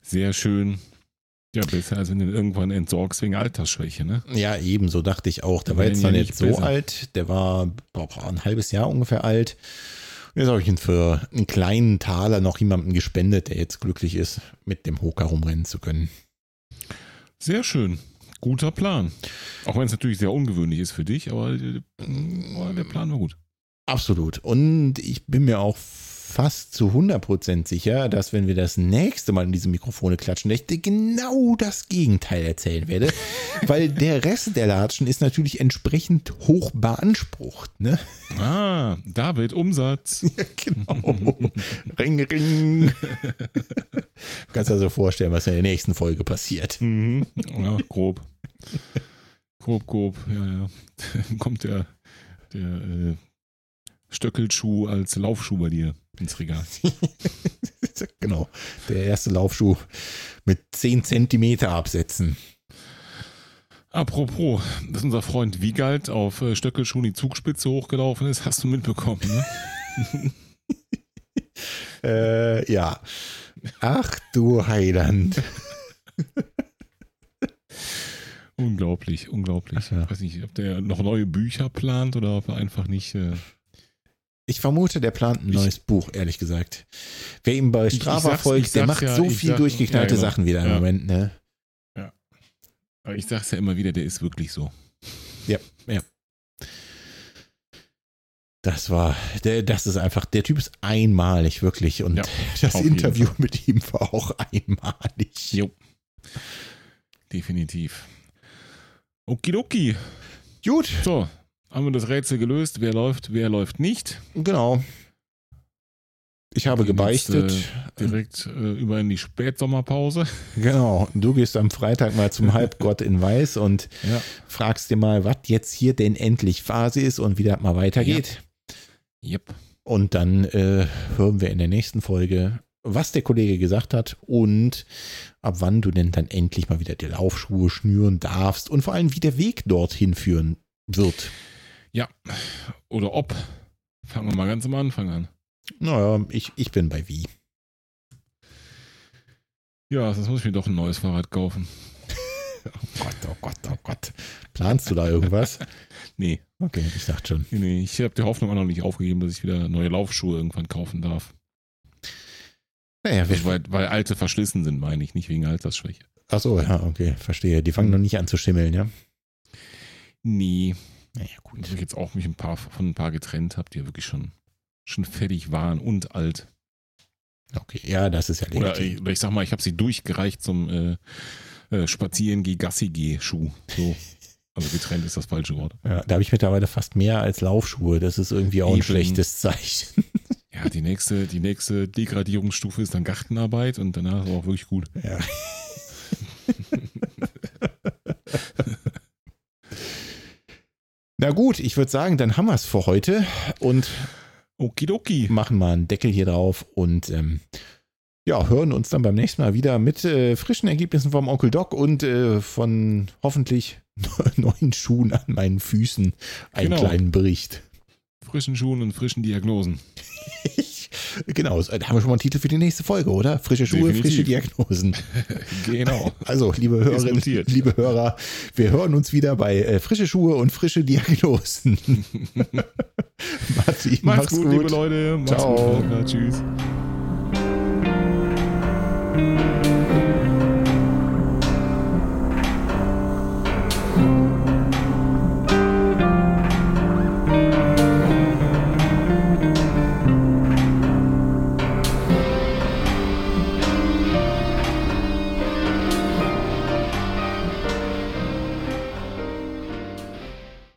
Speaker 2: Sehr schön. Ja, besser als wenn du irgendwann entsorgst wegen Altersschwäche, ne?
Speaker 1: Ja, ebenso dachte ich auch. Der war jetzt
Speaker 2: ja
Speaker 1: noch
Speaker 2: nicht
Speaker 1: nicht so
Speaker 2: besser.
Speaker 1: alt. Der war boah, ein halbes Jahr ungefähr alt. Jetzt habe ich ihn für einen kleinen Taler noch jemandem gespendet, der jetzt glücklich ist, mit dem Hoka rumrennen zu können.
Speaker 2: Sehr schön. Guter Plan. Auch wenn es natürlich sehr ungewöhnlich ist für dich, aber äh, der Plan war gut.
Speaker 1: Absolut. Und ich bin mir auch fast zu 100% sicher, dass wenn wir das nächste Mal in diese Mikrofone klatschen, dass ich dir genau das Gegenteil erzählen werde. weil der Rest der Latschen ist natürlich entsprechend hoch beansprucht. Ne?
Speaker 2: Ah, David, Umsatz.
Speaker 1: Genau. ring, ring. Du kannst dir also vorstellen, was in der nächsten Folge passiert.
Speaker 2: Mhm. Ja, grob. Grob, grob, ja, ja. Dann kommt der, der äh, Stöckelschuh als Laufschuh bei dir ins Regal.
Speaker 1: genau. Der erste Laufschuh mit 10 Zentimeter absetzen.
Speaker 2: Apropos, dass unser Freund Wiegald auf äh, Stöckelschuhen die Zugspitze hochgelaufen ist, hast du mitbekommen, ne?
Speaker 1: Äh, ja. Ach du Heiland.
Speaker 2: Unglaublich, unglaublich.
Speaker 1: Ja.
Speaker 2: Ich weiß nicht, ob der noch neue Bücher plant oder ob er einfach nicht. Äh,
Speaker 1: Ich vermute, der plant ein
Speaker 2: Ich-
Speaker 1: neues Buch, ehrlich gesagt. Wer ihm bei
Speaker 2: Ich- ich
Speaker 1: Strava folgt,
Speaker 2: ich
Speaker 1: der macht
Speaker 2: ja,
Speaker 1: so
Speaker 2: ich
Speaker 1: viel
Speaker 2: sag-
Speaker 1: durchgeknallte
Speaker 2: ja, genau.
Speaker 1: Sachen wieder im
Speaker 2: Ja.
Speaker 1: Moment, ne?
Speaker 2: aber ich sag's ja immer wieder, der ist wirklich so.
Speaker 1: Das war, der, das ist einfach, der Typ ist einmalig, wirklich. Und
Speaker 2: Ja,
Speaker 1: das Interview mit ihm war auch einmalig.
Speaker 2: Jo. Definitiv. Okidoki.
Speaker 1: Gut,
Speaker 2: So, haben wir das Rätsel gelöst. Wer läuft, wer läuft nicht.
Speaker 1: genau. Ich habe
Speaker 2: Gehen jetzt,
Speaker 1: gebeichtet.
Speaker 2: äh, Direkt äh, über in die Spätsommerpause.
Speaker 1: Genau. Du gehst am Freitag mal zum Halbgott in Weiß und
Speaker 2: Ja.
Speaker 1: fragst dir mal, was jetzt hier denn endlich Phase ist und wie das mal weitergeht.
Speaker 2: Yep.
Speaker 1: Und dann äh, hören wir in der nächsten Folge, was der Kollege gesagt hat und ab wann du denn dann endlich mal wieder die Laufschuhe schnüren darfst und vor allem, wie der Weg dorthin führen wird.
Speaker 2: Ja. Oder ob. Fangen wir mal ganz am Anfang an.
Speaker 1: Naja, ich, ich bin bei wie.
Speaker 2: Ja, sonst muss ich mir doch ein neues Fahrrad kaufen.
Speaker 1: Oh Gott, oh Gott, oh Gott. Planst du da irgendwas?
Speaker 2: Nee,
Speaker 1: Okay, ich dachte schon.
Speaker 2: nee, nee. Ich habe die Hoffnung auch noch nicht aufgegeben, dass ich wieder neue Laufschuhe irgendwann kaufen darf.
Speaker 1: Naja,
Speaker 2: Also, weil, weil alte verschlissen sind, meine ich, nicht wegen Altersschwäche.
Speaker 1: achso, ja, okay, verstehe. Die fangen noch nicht an zu schimmeln, ja?
Speaker 2: Nee,
Speaker 1: Naja,
Speaker 2: wo
Speaker 1: gut.
Speaker 2: ich jetzt auch mich ein paar von ein paar getrennt habe, die ja wirklich schon, schon fertig waren und alt.
Speaker 1: Okay, ja, das ist ja
Speaker 2: Oder ich, oder ich sag mal, ich habe sie durchgereicht zum äh, äh, Spazieren geh Gassi geh Schuh. So. Also getrennt ist das falsche Wort.
Speaker 1: Ja, da habe ich mittlerweile fast mehr als Laufschuhe. Das ist irgendwie auch ein
Speaker 2: Eben.
Speaker 1: schlechtes Zeichen.
Speaker 2: Ja, die nächste, die nächste Degradierungsstufe ist dann Gartenarbeit und danach ist auch wirklich gut.
Speaker 1: Ja. Na gut, ich würde sagen, dann haben wir es für heute und
Speaker 2: Okidoki.
Speaker 1: machen mal einen Deckel hier drauf und ähm, ja, hören uns dann beim nächsten Mal wieder mit äh, frischen Ergebnissen vom Onkel Doc und äh, von hoffentlich neuen Schuhen an meinen Füßen einen
Speaker 2: Genau.
Speaker 1: kleinen Bericht.
Speaker 2: Frischen Schuhen und frischen Diagnosen.
Speaker 1: Genau, da haben wir schon mal einen Titel für die nächste Folge, oder? Frische Schuhe,
Speaker 2: Definitiv.
Speaker 1: frische Diagnosen.
Speaker 2: genau.
Speaker 1: Also, liebe Hörerinnen, liebe Hörer, wir hören uns wieder bei äh, frische Schuhe und frische Diagnosen. Martin,
Speaker 2: mach's, mach's gut, gut, liebe Leute.
Speaker 1: Ciao.
Speaker 2: Gut, Leute. Tschüss.